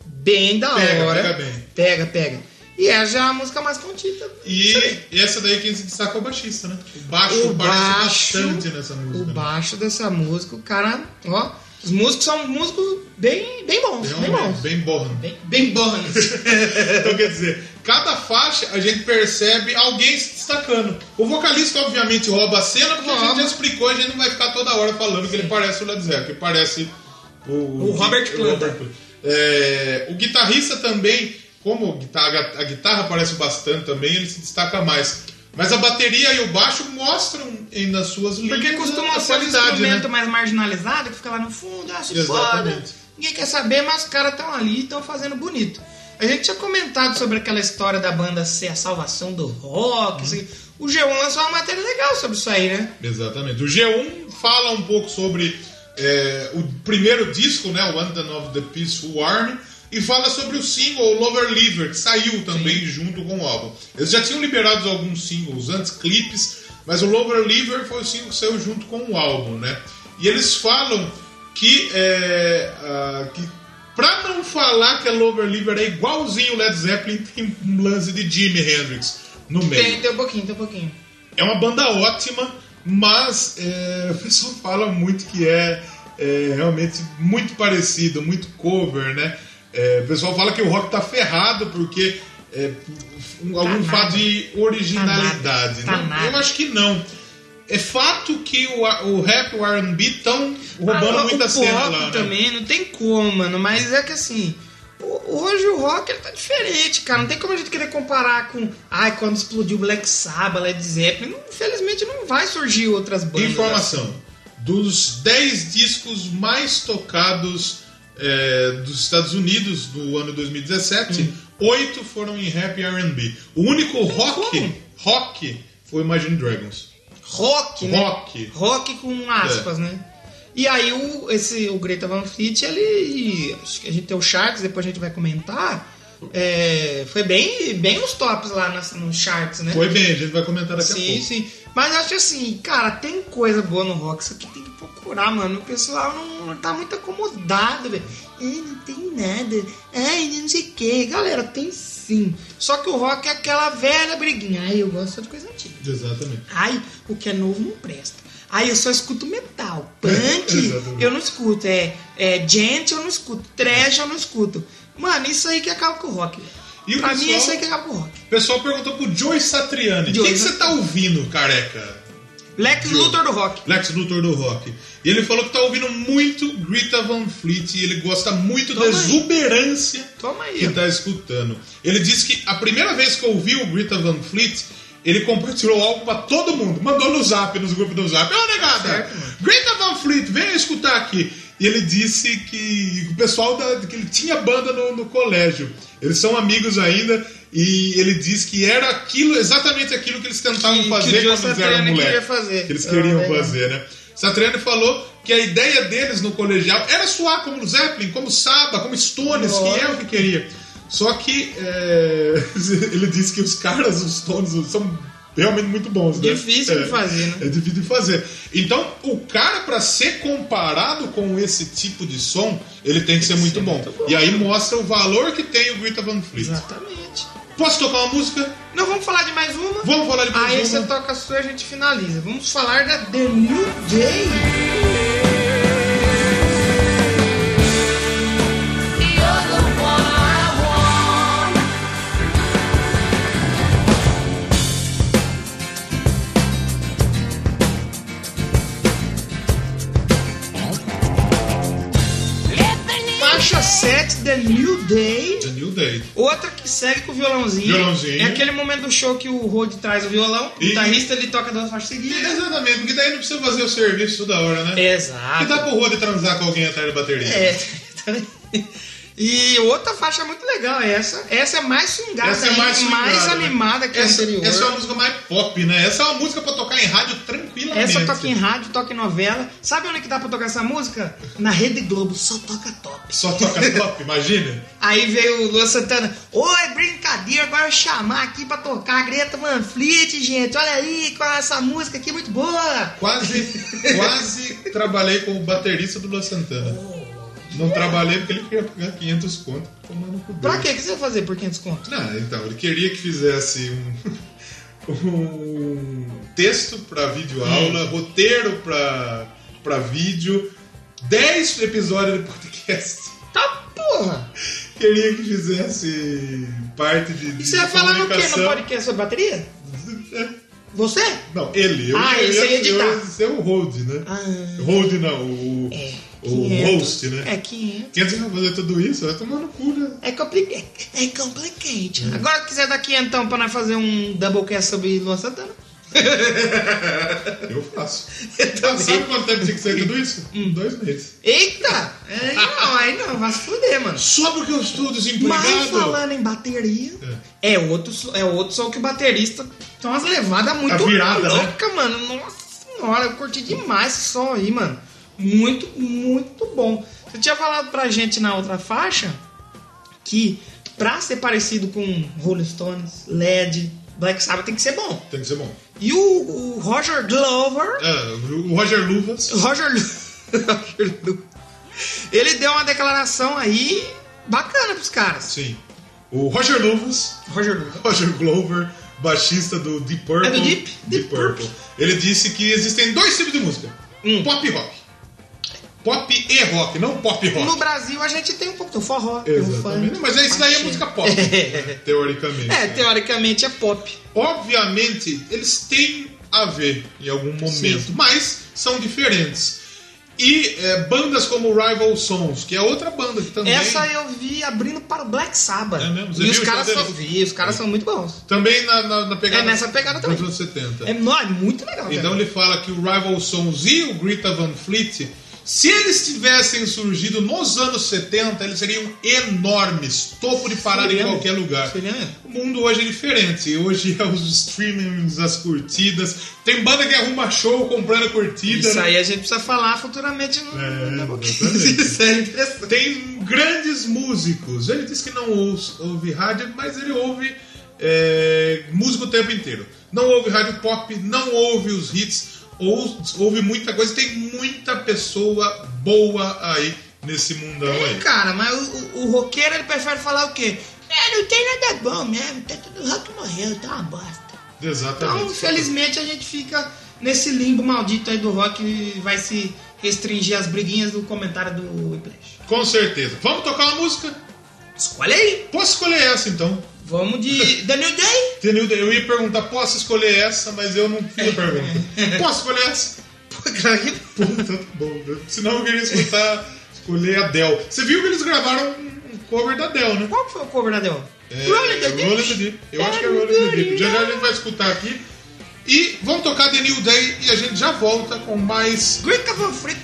bem da Pega, hora. pega bem. Pega, pega. E é já a música mais contida. E essa daí quem se destaca é o baixista, né? O baixo O parece baixo, bastante nessa música. o né? baixo dessa música, o cara, ó, os músicos são músicos bem, bem bons, bem, Bem, bons. bem borno. Bem, bem bons. Então, quer dizer, cada faixa a gente percebe alguém se destacando. O vocalista, obviamente, rouba a cena, porque a gente Rouba. já explicou, a gente não vai ficar toda hora falando que ele parece o Led Zeppelin, que parece o, O Robert Plant. Plant. É, o guitarrista também, como a guitarra, a guitarra parece bastante também, ele se destaca mais. Mas a bateria e o baixo mostram nas suas Porque linhas costuma a ser um qualidade, instrumento né? mais marginalizado, que fica lá no fundo, ah, se foda. Ninguém quer saber, mas os caras estão ali e estão fazendo bonito. A gente tinha comentado sobre aquela história da banda ser a salvação do rock. isso aqui. O G1 lançou uma matéria legal sobre isso aí, né? Exatamente. O G1 fala um pouco sobre é, o primeiro disco, né, o Anthem of the Peaceful Army, e fala sobre o single Lover Liver, que saiu também junto com o álbum. Eles já tinham liberado alguns singles antes, clipes, mas o Lover Liver foi o single que saiu junto com o álbum, né? E eles falam que, é, ah, que pra não falar que a Lover Liver é igualzinho o Led Zeppelin, tem um lance de Jimi Hendrix no meio. Tem, tem um pouquinho, tem um pouquinho. É uma banda ótima, mas é, o pessoal fala muito que é, é realmente muito parecido, muito cover, né? É, o pessoal fala que o rock tá ferrado porque é, um- algum nada. fato de originalidade. Tá Não, nada. eu acho que não. É fato que o, o rap e o R&B estão roubando Ah, muita o cena pop lá. né? também, não tem como, mano. Mas é que assim, hoje o rock ele tá diferente, cara. Não tem como a gente querer comparar com. Ai, quando explodiu Black Sabbath, Led Zeppelin. Infelizmente não vai surgir outras bandas. Informação. Dos 10 discos mais tocados é, dos Estados Unidos do ano 2017, oito foram em rap e R&B. O único rock, como? rock foi Imagine Dragons. Rock, né? Rock. Rock com aspas, É. né? E aí o, esse, o Greta Van Fleet, ele. Acho que a gente tem o charts, depois a gente vai comentar. é, foi bem, bem nos tops lá nas, nos charts, né? Foi bem, a gente vai comentar daqui a Sim, pouco. sim. Mas eu acho assim, cara, tem coisa boa no rock, isso aqui tem que procurar, mano. O pessoal não, não tá muito acomodado, velho. Ai, não tem nada. Ai, não sei o que. Galera, tem sim. Só que o rock é aquela velha briguinha. Ai, eu gosto de coisa antiga. Exatamente. Ai, o que é novo não presta. Ai, eu só escuto metal. Punk, eu não escuto. É, é gente, eu não escuto. Trash, eu não escuto. Mano, isso aí que acaba com o rock. velho. E pra mim, pessoal- é isso aí que acaba com o rock. O pessoal perguntou pro Joey Satriani: o que, que você tá ouvindo, careca? Lex. Luthor do rock. Lex Luthor do rock. E ele falou que tá ouvindo muito Greta Van Fleet e ele gosta muito da Toma aí. exuberância Toma aí. que tá escutando. Ele disse que a primeira vez que ouviu o Greta Van Fleet, ele compartilhou o álbum pra todo mundo. Mandou no zap, nos grupos do zap. Ô, negada, Certo. Greta Van Fleet, venha escutar aqui. E ele disse que o pessoal da, que ele tinha banda no, no colégio. Eles são amigos ainda. E ele disse que era aquilo, exatamente aquilo que eles tentavam Que- que fazer Joe quando eles eram Satriani moleque. queria fazer. Que eles Ah, queriam legal. fazer, né? Satriani falou que a ideia deles no colegial era soar como Zeppelin, como Saba, como Stones, que é o que queria. Só que é, ele disse que os caras, os Stones, são realmente muito bons. Né? Difícil de É, fazer, né? É difícil de fazer. Então, o cara, pra ser comparado com esse tipo de som, ele tem que ser muito bom. E aí mostra o valor que tem o Greta Van Fleet. Exatamente. Posso tocar uma música? Não, vamos falar de mais uma? Vamos falar de mais Aí uma? você toca a sua e a gente finaliza. Vamos falar da The New Day. 7, The New Day. The New Day. Outra que segue com o violãozinho. Violãozinho. É aquele momento do show que o Rod traz o violão, o E- guitarrista ele toca duas faixas seguidas. Exatamente, porque daí não precisa fazer o serviço toda hora, né? Exato. E dá pro Rode transar com alguém atrás da bateria. É, também. E outra faixa muito legal é essa. Essa é mais swingada, Essa é mais, swingada, mais né? animada que a essa, anterior. Essa é uma música mais pop, né? Essa é uma música pra tocar em rádio tranquilamente. Essa toca em rádio, toca em novela. Sabe onde que dá pra tocar essa música? Na Rede Globo, só toca top. Só toca top, imagina. Aí veio o Luan Santana, oi, brincadeira, agora chamar aqui pra tocar a Greta Van Fleet, gente, olha aí, com essa música aqui muito boa. Quase, quase trabalhei com o baterista do Luan Santana. Não trabalhei porque ele queria pagar 500 conto tomando cu Pra? O que você vai fazer por 500 conto? Não, então, ele queria que fizesse um, um texto pra videoaula, roteiro pra, pra vídeo, 10 episódios de podcast. Tá porra! Queria que fizesse parte de, de E você vai falar no quê? No podcast sobre bateria? Você? Não, ele. Eu, Ah, eu, ele ia eu, editar. eu, ser o hold, né? Ah. Hold não, o, É. o 500. host, né? É 500. 500 vai fazer tudo isso? Vai tomar no cu, né? É, compli é complicate. Agora, se quiser dar 500 pra nós fazer um doublecast sobre Luan Santana. Eu faço. Eu também. Sabe quanto tempo tinha que ser tudo isso? Hum. Dois meses. Eita! Aí não, aí não, vai se fuder, mano. Só porque eu estou Mas desempregado. falando em bateria, é, outro, so- é outro som que o baterista tem umas levadas muito A virada, né? louca, mano. Nossa senhora, eu curti demais esse som aí, mano. Muito, muito bom. Você tinha falado pra gente na outra faixa que pra ser parecido com Rolling Stones, LED, Black Sabbath tem que ser bom. Tem que ser bom. E o, o Roger Glover É, o Roger Luvas. Roger, Lu- Roger Lu- ele deu uma declaração aí bacana pros caras. Sim. O Roger Luvas, Roger Lu. Roger Glover, baixista do Deep Purple. É do Deep? Deep Purple. Ele disse que existem dois tipos de música: Hum. pop e rock. Pop e rock, não pop rock. No Brasil a gente tem um pouco do forró, um Exatamente. funk. Mas isso daí é música pop, né, teoricamente. É, teoricamente é pop. Obviamente, eles têm a ver em algum momento, Sim. mas são diferentes. E é, bandas como Rival Sons, que é outra banda que também, Essa eu vi abrindo para o Black Sabbath. É mesmo? Você E os caras são, vi, os caras são muito bons. também na, na, na pegada É nessa pegada também. dos anos 70. É, não, é muito legal. Então cara. ele fala que o Rival Sons e o Greta Van Fleet, se eles tivessem surgido nos anos 70, eles seriam enormes, topo de parar Seria em qualquer lugar. O mundo hoje é diferente. Hoje é os streamings, as curtidas. Tem banda que arruma show comprando curtida. Isso né? aí a gente precisa falar futuramente no, É, no. Isso é interessante. Tem grandes músicos. Ele diz que não ouve, ouve rádio, mas ele ouve é, música o tempo inteiro. Não ouve rádio pop, não ouve os hits, ou, ouve muita coisa. Tem muita pessoa boa aí nesse mundão É, aí. cara, mas o, o, roqueiro ele prefere falar o quê? É, não tem nada bom mesmo, tá tudo rock morreu, tá uma bosta. Exatamente. Então, infelizmente, a gente fica nesse limbo maldito aí do rock e vai se restringir às briguinhas do comentário do Whiplash. Com certeza. Vamos tocar uma música? Escolhe aí! Posso escolher essa então? Vamos de The New Day? Entendeu? Eu ia perguntar, posso escolher essa, mas eu não fiz a pergunta. Posso escolher essa? Pô, cara, que Puta, tá bom. né? Senão eu queria escutar, escolher a Adele. Você viu que eles gravaram um cover da Dell, né? Qual que foi o cover da Del? É, Rolling the Deep? Rolling the Deep. Eu acho que é Rolling the Deep. Já já a gente vai escutar aqui. E vamos tocar The New Day e a gente já volta com mais Greek of a Freak.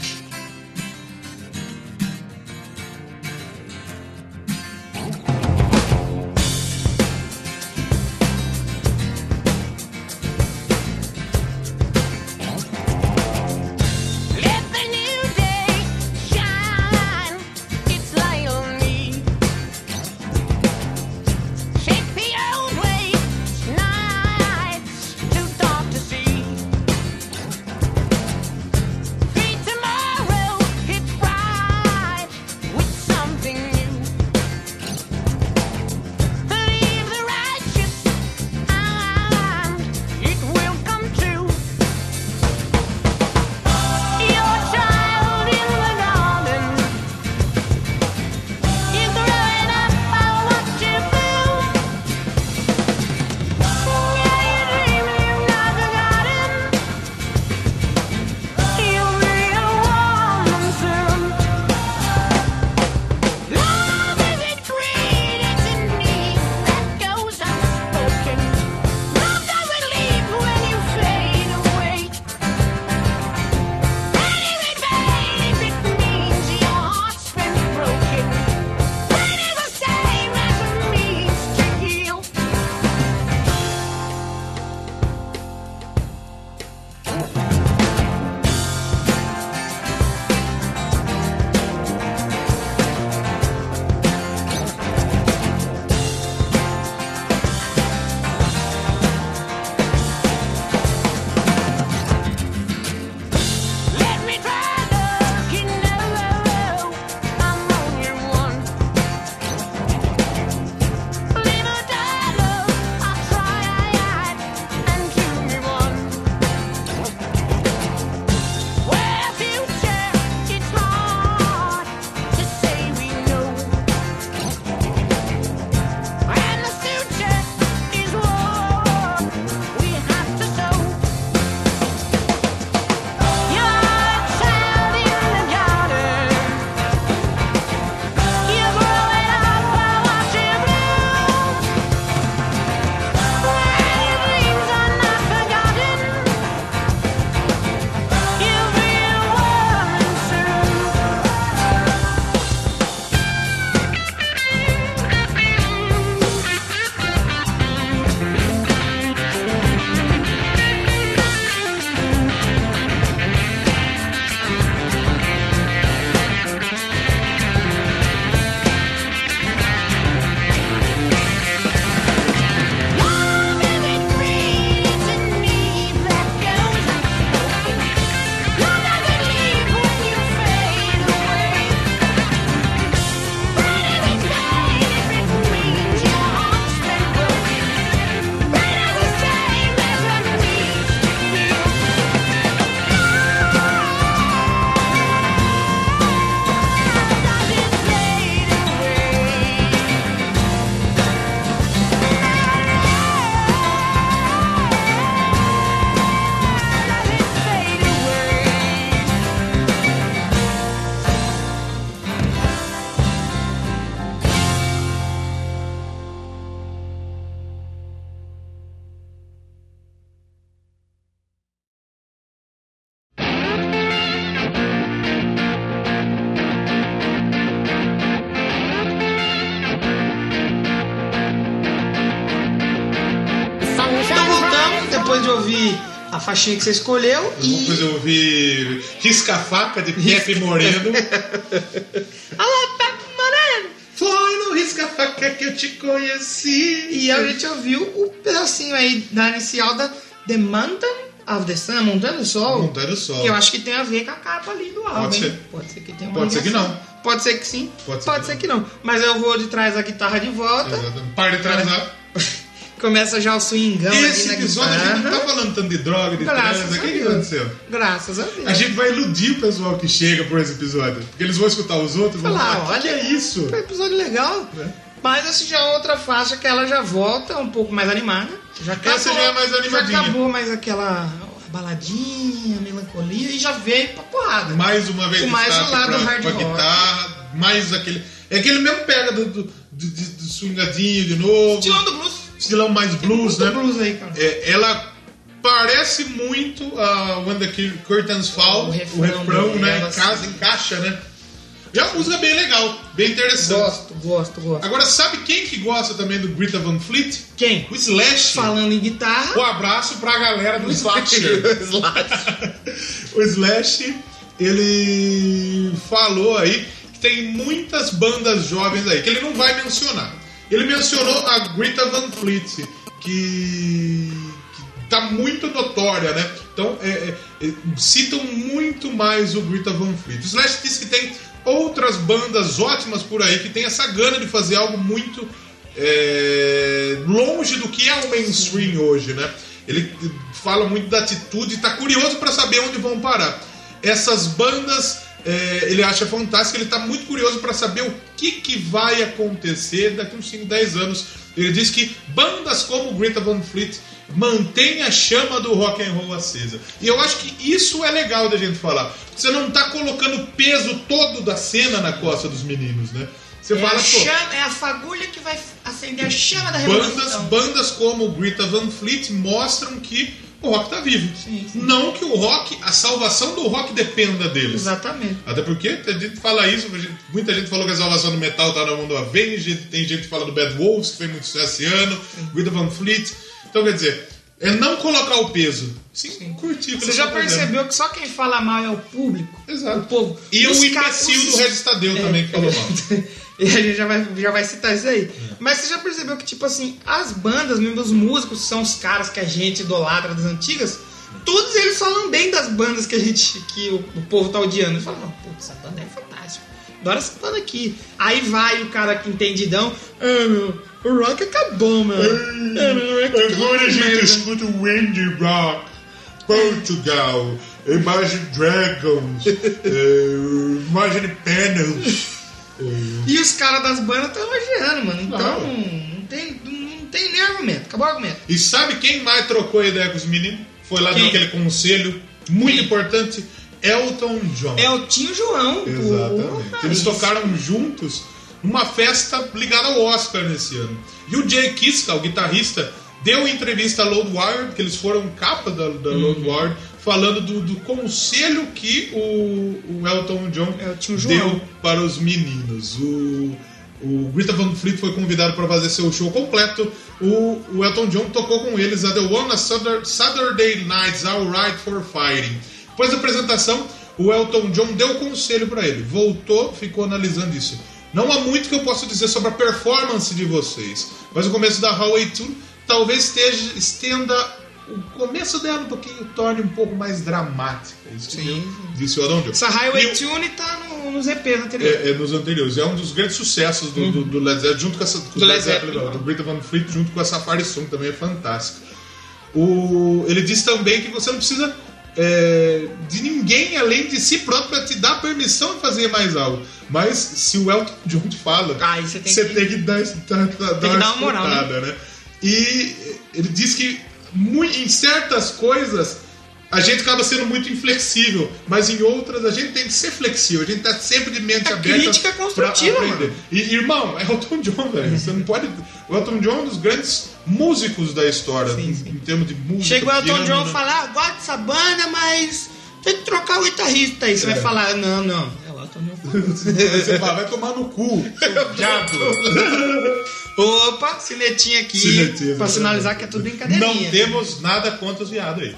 Faixinha que você escolheu. E. eu ouvi Risca-Faca de Pepe Moreno. Alô, Pepe Moreno! Foi no Risca-Faca que eu te conheci. E a gente ouviu o pedacinho aí da inicial da The Mountain of the Sun, Montanha do Sol. Montanha do Sol. Que eu acho que tem a ver com a capa ali do álbum. Pode ser. Pode ser que tenha uma Pode ser que não. Pode ser que sim. Pode ser que ser que não. Mas eu vou de trás a guitarra de volta. Exatamente. Para de transar. Começa já o swingão Esse episódio a gente não guitarra. tá falando tanto de droga, de Graças trans. O que, que aconteceu? Graças a Deus. A gente vai iludir o pessoal que chega por esse episódio. Porque eles vão escutar os outros e vão Falar, "Ah, que olha, é isso? Foi um episódio legal. É. Mas essa já é outra faixa que ela já volta um pouco mais animada. Já Essa já é mais animadinha. Já acabou mais aquela baladinha, melancolia e já veio pra porrada. Mais uma vez Com mais o lado pra, hard pra rock. guitarra, mais aquele. É aquele mesmo pega do, do, de- de swingadinho de novo. Estilão do blues. Estilão mais blues, né? blues aí, cara. É, ela parece muito a When the Curtains Fall, O o refrão refrão, né? dela, Casa, encaixa, né? E é uma música bem legal, bem interessante. Gosto, gosto, gosto. Agora, sabe quem que gosta também do Greta Van Fleet? Quem? O Slash. Falando em guitarra. Um abraço pra galera do. Slash. o Slash, ele falou aí que tem muitas bandas jovens aí, que ele não vai mencionar. Ele mencionou a Greta Van Fleet, que, tá muito notória, né? Então, é, é, é, citam muito mais o Greta Van Fleet. O Slash disse que tem outras bandas ótimas por aí, que tem essa gana de fazer algo muito é, longe do que é o mainstream hoje, né? Ele fala muito da atitude e tá curioso para saber onde vão parar. Essas bandas é, ele acha fantástico, ele tá muito curioso para saber o que, que vai acontecer daqui uns 5, 10 anos. Ele diz que bandas como Greta Van Fleet mantêm a chama do rock and roll acesa. E eu acho que isso é legal da gente falar. Você não tá colocando o peso todo da cena na costa dos meninos, né? Você É fala, a, chama, é a fagulha que vai acender a chama da bandas, revolução. bandas como Greta Van Fleet mostram que o rock tá vivo. Sim, sim. Não que o rock, a salvação do rock dependa deles. Exatamente. Até porque a gente fala isso, muita gente falou que a salvação do metal tá na mão do Avenged, tem gente que fala do Bad Wolves, que fez muito sucesso esse ano, Greta Van Fleet. Então, quer dizer, é não colocar o peso, sim, curtir. o que Você já percebeu que só quem fala mal é o público? Exato. O povo. E Os o imbecil os- do Regis Tadeu É. também, que falou mal. e a gente já vai, já vai citar isso aí. É. Mas você já percebeu que, tipo assim, as bandas, mesmo os músicos, que são os caras que a gente idolatra das antigas, todos eles falam bem das bandas que a gente. que o, o povo tá odiando. Eles falam, putz, essa banda é fantástica. Adoro essa banda aqui. Aí vai o cara que entendidão. Ah, meu, o rock acabou, mano. Ah, meu, o rock acabou, Agora a gente merda." escuta o Indie Rock, Portugal, Imagine Dragons, eh, Imagine Panels. eh, E os caras das bandas estão elogiando, mano. Então, Não. não tem, não tem nem argumento. Acabou o argumento. E sabe quem mais trocou ideia com os meninos? Foi lá Quem? deu aquele conselho muito Quem? importante, Elton John. É o Tinho João. Exatamente. Eles tocaram juntos numa festa ligada ao Oscar nesse ano. E o Jay Kiska, o guitarrista, deu entrevista à Load Wired, que eles foram capa da, da Uhum. Load Wired, falando do, do conselho que o, o Elton John É deu para os meninos. O, o Greta Van Fleet foi convidado para fazer seu show completo. O, o Elton John tocou com eles a The One a Satur- Saturday Night's Alright for Fighting. Depois da apresentação, o Elton John deu conselho para ele. Voltou, ficou analisando isso. Não há muito que eu possa dizer sobre a performance de vocês, mas o começo da Highway Tour talvez esteja, estenda o começo dela um pouquinho, torne um pouco mais dramática. Isso Sim, disse o Elton John. Essa Highway E Tune tá no, nos EPs anteriores. é, é, nos anteriores. É um dos grandes sucessos do, do, do Led Zeppelin, junto com essa. com Uhum. Do Led Zeppelin. do Greta Van Fleet, junto com a Safari Song, também é fantástico. O, ele diz também que você não precisa é, de ninguém além de si próprio para te dar permissão de fazer mais algo. Mas se o Elton John te fala, Ah, você tem você que- tem que dar, dar, dar, dar uma moral, né? né? E ele diz que em certas coisas a gente acaba sendo muito inflexível, mas em outras a gente tem que ser flexível, a gente tá sempre de mente É aberta. crítica pra construtiva, mano. E, irmão, é Elton John, velho. Você não pode. O Elton John é um dos grandes músicos da história, Sim, em, sim. em termos de música. Chega o Elton piano, John né? e fala, ah, gosto dessa banda, mas tem que trocar o guitarrista aí. Você É. vai falar, não, não. É o Elton John. Você fala, vai tomar no cu, diabo. Opa, sinetinha aqui. Sinetinha, pra sinalizar que é tudo brincadeirinha. Não temos nada contra os viados aí.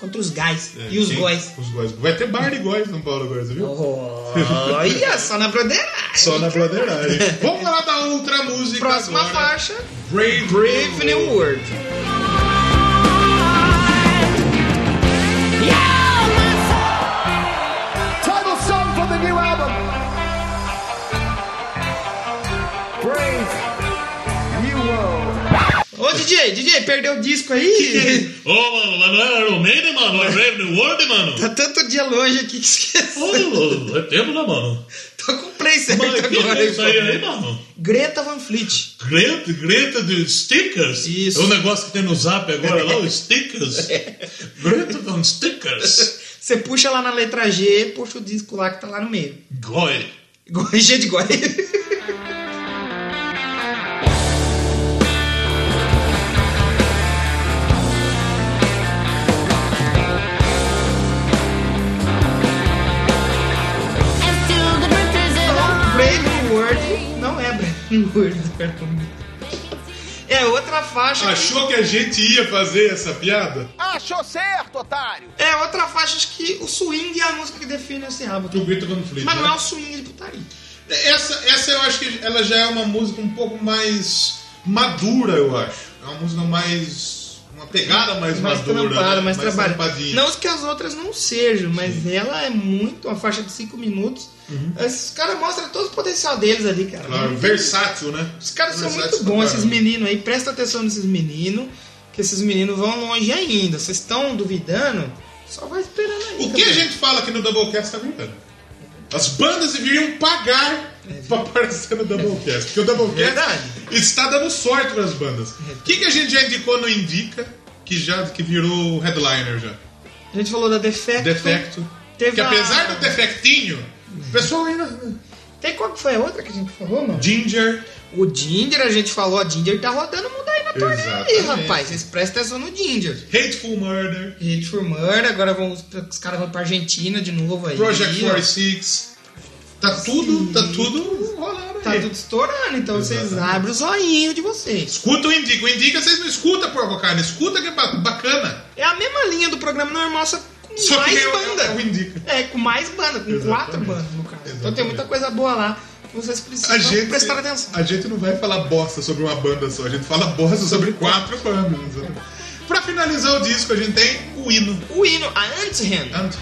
Contra os gás É, e os góis. Os góis. Vai ter bar de góis São Paulo agora, você viu? Olha, só na broderagem. Só na broderagem. Vamos falar da outra música Próxima agora. faixa, Brave, Brave New World. Title DJ, DJ, perdeu o disco aí? Ô, mano, mas não é Iron Maiden, mano? É Brave New World, mano? Tá tanto dia longe aqui que esqueci. Ô, é tempo, né, mano? Tô com o play certo Mas que agora. é isso aí, aí, mano? Greta Van Fleet. Greta, Greta de stickers? Isso. É o negócio que tem no zap agora lá, os stickers. Greta von stickers. Você puxa lá na letra G, puxa o disco lá que tá lá no meio. Goi. Goi, G de goi. Gordo. É outra faixa. que- Achou que a gente ia fazer essa piada? Achou certo, otário! É outra faixa acho que o swing é a música que define esse álbum. Do Greta Van Fleet. Mas né? não é o swing de putaria. Essa, essa eu acho que ela já é uma música um pouco mais madura, eu acho. É uma música mais. Uma pegada mais, mais madura. trampada, né? mais, trabalhada. trampadinha. Não que as outras não sejam, mas ela é muito, uma faixa de 5 minutos. Esses caras mostram todo o potencial deles ali, cara. Uhum. Claro, versátil, né? Os caras são Versátil muito pra bons, esses meninos aí. Presta atenção nesses meninos, que esses meninos vão longe ainda. Vocês estão duvidando? Só vai esperando aí. O que a também. gente fala aqui no Doublecast tá brincando. As bandas deveriam pagar pra aparecer no Doublecast. Porque o Doublecast Verdade. está dando sorte pras bandas. O que, que a gente já indicou no Indica, que já que virou headliner já? A gente falou da Defecto. Defecto. Teve que apesar a- do defectinho, pessoal ainda. Tem qual que foi a outra que a gente falou, mano? Ginger. O Ginger, a gente falou, a Ginger tá rodando mundo aí na turnê aí, rapaz. Vocês prestem atenção no Ginger. Hateful Murder. Hate for Murder, agora vão, os caras vão pra Argentina de novo aí. Project ó. 46. Tá tudo, tá tudo rolando Tá aí. tudo estourando, então vocês Exatamente. abrem o zoinho de vocês. Escuta o Indica. O Indica vocês não escutam, porra, cara. Escuta que é ba- bacana. É a mesma linha do programa normal, só Só mais é o- banda. é o Indica. É, com mais banda, com Exatamente. quatro bandas no caso. Então tem Exatamente. muita coisa boa lá que vocês precisam A gente, prestar atenção. a gente não vai falar bosta sobre uma banda só, a gente fala bosta sobre quatro bandas. exatamente. Pra finalizar o disco, a gente tem o hino. O hino, a Anthem. Anthem.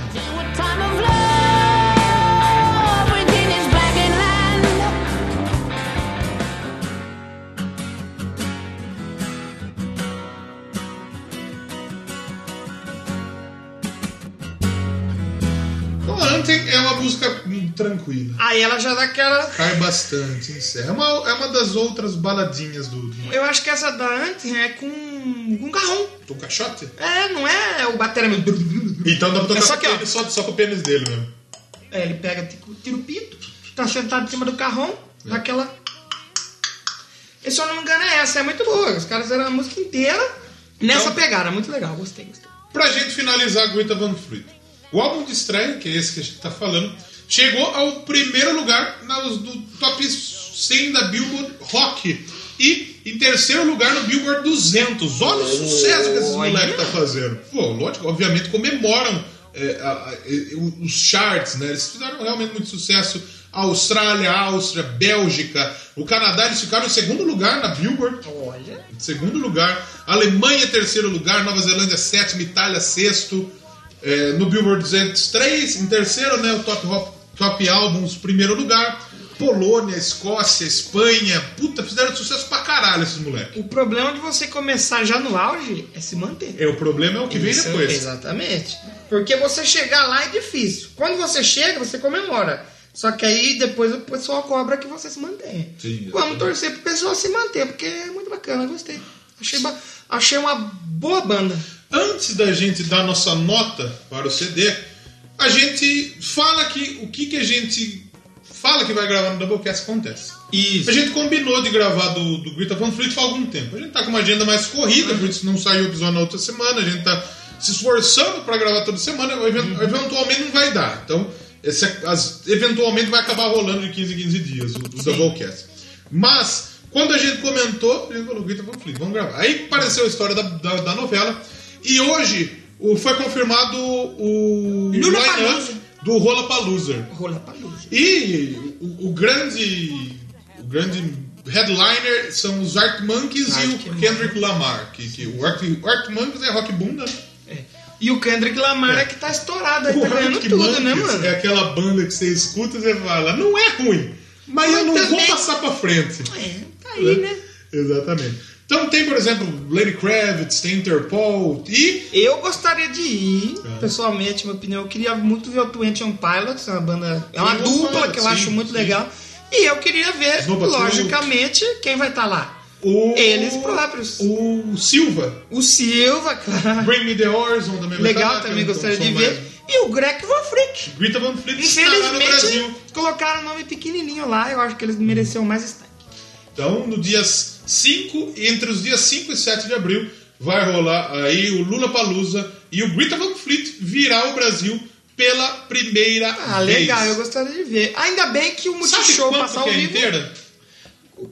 É uma música tranquila. Aí ela já dá aquela. Cai bastante, encerra. É uma, é uma das outras baladinhas do, do, Eu acho que essa da Anthem é com, com carrão. do caixote. É, não é o bateria mesmo. Então dá pra tocar É só com que, pênis, só, só com o pênis dele mesmo. É, ele pega, tipo, tira o pito, tá sentado em cima do carrão, dá aquela. E se eu não me engano é essa, é muito boa. Os caras fizeram a música inteira nessa Então- pegada, muito legal, gostei, gostei. Pra gente finalizar Greta Van Fleet. O álbum de estreia, que é esse que a gente tá falando, chegou ao primeiro lugar do top 100 da Billboard Rock. E em terceiro lugar no Billboard 200. Olha o sucesso que esses moleques estão fazendo. Pô, lógico, obviamente comemoram é, a- a- os charts, né? Eles fizeram realmente muito sucesso. Austrália, Áustria, Bélgica, o Canadá, eles ficaram em segundo lugar na Billboard. Olha. Segundo lugar. Alemanha, terceiro lugar. Nova Zelândia, sétimo. Itália, sexto. É, no Billboard 203, em terceiro, né? O Top, Hop- top Albums, primeiro lugar. Polônia, Escócia, Espanha. Puta, fizeram sucesso pra caralho esses moleques. O problema de você começar já no auge é se manter. É, o problema é o que vem Isso, depois. Exatamente. Porque você chegar lá é difícil. Quando você chega, você comemora. Só que aí depois o pessoal cobra que você se mantenha. Sim, Vamos torcer pro pessoal se manter, porque é muito bacana, gostei. Achei, ba- achei uma boa banda. Antes da gente dar nossa nota para o CD, a gente fala que o que, que a gente fala que vai gravar no Doublecast acontece. Isso. A gente combinou de gravar do, do Greta Van Fleet faz algum tempo. A gente tá com uma agenda mais corrida, por isso não saiu o episódio na outra semana. A gente tá se esforçando para gravar toda semana. Even- Eventualmente não vai dar. Então, esse, as- eventualmente vai acabar rolando de 15 em 15 dias o, o Doublecast. Mas, quando a gente comentou, a gente falou: Fleet, vamos gravar. Aí apareceu a história da, da, da novela. E hoje o, foi confirmado o line-up do. Rola pra luz. E o, o grande o grande headliner são os Art Monkeys e Arctic o Kendrick Lamar. Que, que o, Art, o Art Monkeys é rock bunda, né? É. E o Kendrick Lamar é, que tá estourado aí, tá ganhando tudo, né, Monkeys mano? É aquela banda que você escuta e você fala, não é ruim, mas, Mas eu não vou também- passar pra frente. É, aí, né? Exatamente. Então tem, por exemplo, Lady Kravitz, tem Interpol e Eu gostaria de ir, É. pessoalmente, minha opinião. Eu queria muito ver o Twenty One Pilots, uma banda. É uma dupla que eu sim, acho muito sim. legal. E eu queria ver, Snow logicamente, quem vai estar lá. o... Eles próprios. O Silva. O Silva, claro. Bring Me The Horizon também vai Legal estar também, é um gostaria de mais- ver. E o Greg Van Freak. Greta Van Brasil. Infelizmente, colocaram o nome pequenininho lá. Eu acho que eles mereciam mais. Então, no dia 5, entre os dias 5 e 7 de abril, vai rolar aí o Lula Palusa e o Greta Van Fleet virá ao Brasil pela primeira Ah, vez. legal, eu gostaria de ver. Ainda bem que o Multishow passar ao é vivo. inteira?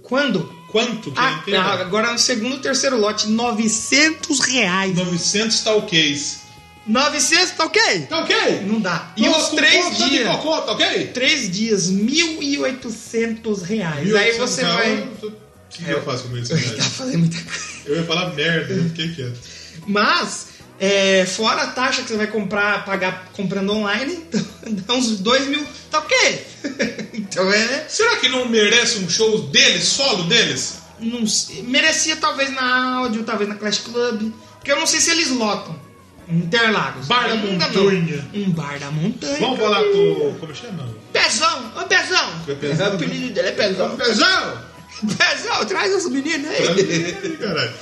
Quando? Quanto que Ah, ele inteiro? agora no segundo e terceiro lote, 900 reais. 900 talquês. 900, tá ok? Tá ok? Não dá. E os três dias? cocô, tá ok? Três dias, 1.800 reais. Aí você vai... O que eu faço com isso? Tá fazendo muita coisa. Eu ia falar merda, eu fiquei quieto. Mas, é, fora a taxa que você vai comprar, pagar comprando online, então, dá uns 2 mil, tá ok? então é. Será que não merece um show deles, solo deles? Não sei, merecia talvez na áudio, talvez na Clash Club. Porque eu não sei se eles lotam. Interlagos. Bar da Ainda Montanha. não. Um bar da montanha. Vamos falar com. Como chama? Pezão! Ô Pezão! É Pezão? O apelido dele é Pezão. Pezão! Pezão, traz os meninos aí. Caralho.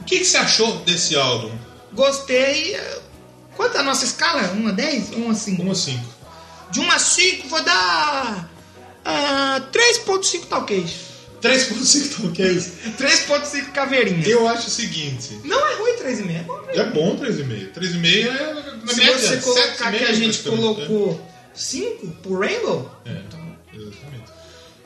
O que, que você achou desse álbum? Gostei. Quanto é a nossa escala? 1 a 10? 1 a 5? 1 a 5. De 1 a 5 vou dar. ah, 3.5 talquês. 3.5 talquês. 3.5 caveirinha. Eu acho o seguinte. Não é ruim 3,5, é bom. É bom 3,5. 3,5 é na Se média. você colocar 7,5 que a gente colocou 5 pro Rainbow, É, exatamente.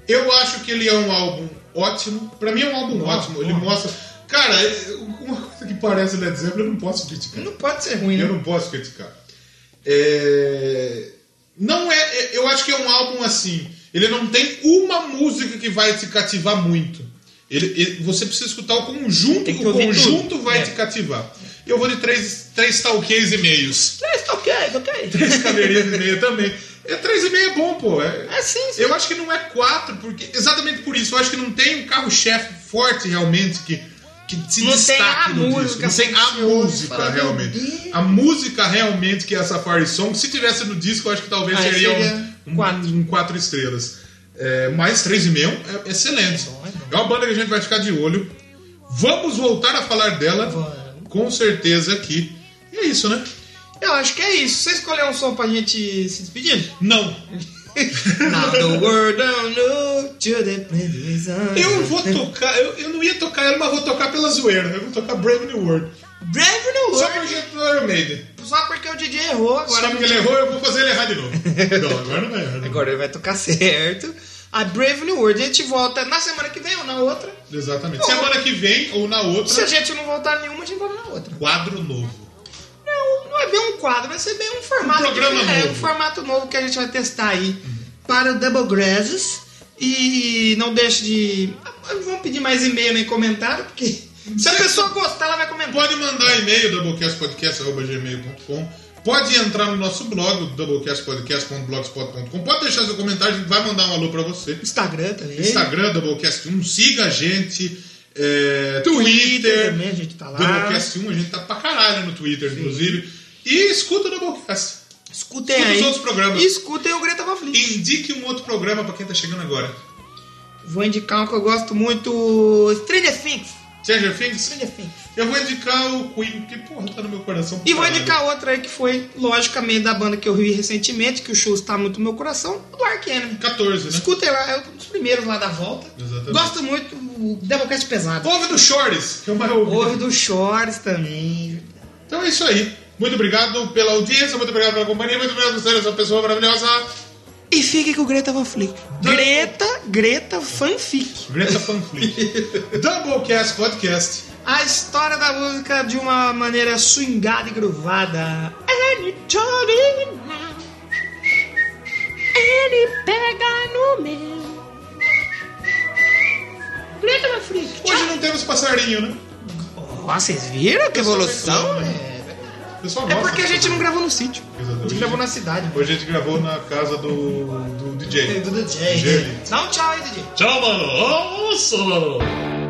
Eu acho que ele é um álbum ótimo. Pra mim é um álbum ótimo. Ele mostra. Cara, é- uma coisa que parece Led Zeppelin eu não posso criticar. não pode ser ruim, Eu né? não posso criticar. É, Não é. é- Eu acho que é um álbum assim. Ele não tem uma música que vai te cativar muito. Ele, ele- você precisa escutar o conjunto, o conjunto tudo. vai É. te cativar. Eu vou de três, três talquês e meios. 3 tá ok. Três caveirinhas e meia também. É três e meio é bom, pô. É, É sim, sim. eu acho que não é quatro, porque exatamente por isso. Eu acho que não tem um carro-chefe forte realmente que, que se Não destaque a no música, disco. Não tem a música realmente. A música realmente que é a Safari Song, se tivesse no disco, eu acho que talvez Aí seria, seria um, quatro. um quatro estrelas. É, mas três e meio é excelente. É uma banda que a gente vai ficar de olho. Vamos voltar a falar dela, Vamos. com certeza aqui. E é isso, né? Eu acho que é isso. Você escolheu um som pra gente se despedir? Não. Now the world Eu vou tocar, eu, eu não ia tocar ela, mas vou tocar pela zoeira. Eu vou tocar Brave New World. Brave New Só World. porque é do Iron Maiden. Só porque o DJ errou. Agora Só porque ele errou, eu vou fazer ele errar de novo. não, agora não vai errar. Agora ele vai tocar certo. A Brave New World. A gente volta na semana que vem ou na outra. Exatamente. Semana que vem ou na Se a outra, gente não voltar nenhuma, a gente volta na outra. quadro novo. Não, não é bem um quadro, vai ser bem um formato. Um programa é, novo. um formato novo que a gente vai testar aí para o Double Grasses. E não deixe de. Vamos pedir mais e-mail nem comentário, porque se a pessoa gostar, ela vai comentar. Pode mandar e-mail, doublecastpodcast.gmail.com Pode entrar no nosso blog, doublecastpodcast.blogspot.com Pode deixar seu comentário, a gente vai mandar um alô pra você. Instagram também. Instagram, Doublecast1, siga a gente. é, Twitter Twitter, também, a gente tá lá. Doublecast1, a gente tá pra caralho no Twitter, inclusive. E escuta o Doublecast. Escutem Escuta aí. os outros programas. E escutem o Greta Van Fleet. Indique um outro programa pra quem tá chegando agora. Vou indicar um que eu gosto muito: Stranger Things. Stranger Things? Stranger Things. Eu vou indicar o Queen, que porra, tá no meu coração. E vou caralho. indicar outra aí que foi, logicamente, da banda que eu vi recentemente, que o show está muito no meu coração, do Ark Enemy. 14, né? Escutem lá, é um dos primeiros lá da volta. Exatamente. Gosto muito do Devilcast pesado. Ouve do Shores, que é o mais ouvido. Ouve do Shores também. Então é isso aí. Muito obrigado pela audiência, muito obrigado pela companhia, muito obrigado por ser essa pessoa maravilhosa. E fique com o Greta Van Fleet. Greta, Greta Fanfic. Greta Fanfleet. Doublecast Podcast. A história da música de uma maneira swingada e gruvada. Ele chorina, ele pega no meu. Greta Van Fleet. Hoje não temos passarinho, né? Ó, vocês viram que evolução? reclama, É, porque a gente não gravou no sítio. A Exatamente. gente gravou na cidade. Hoje a gente gravou na casa do, do DJ. Do DJ. DJ. Dá um tchau aí, DJ. Tchau, mano. Mano.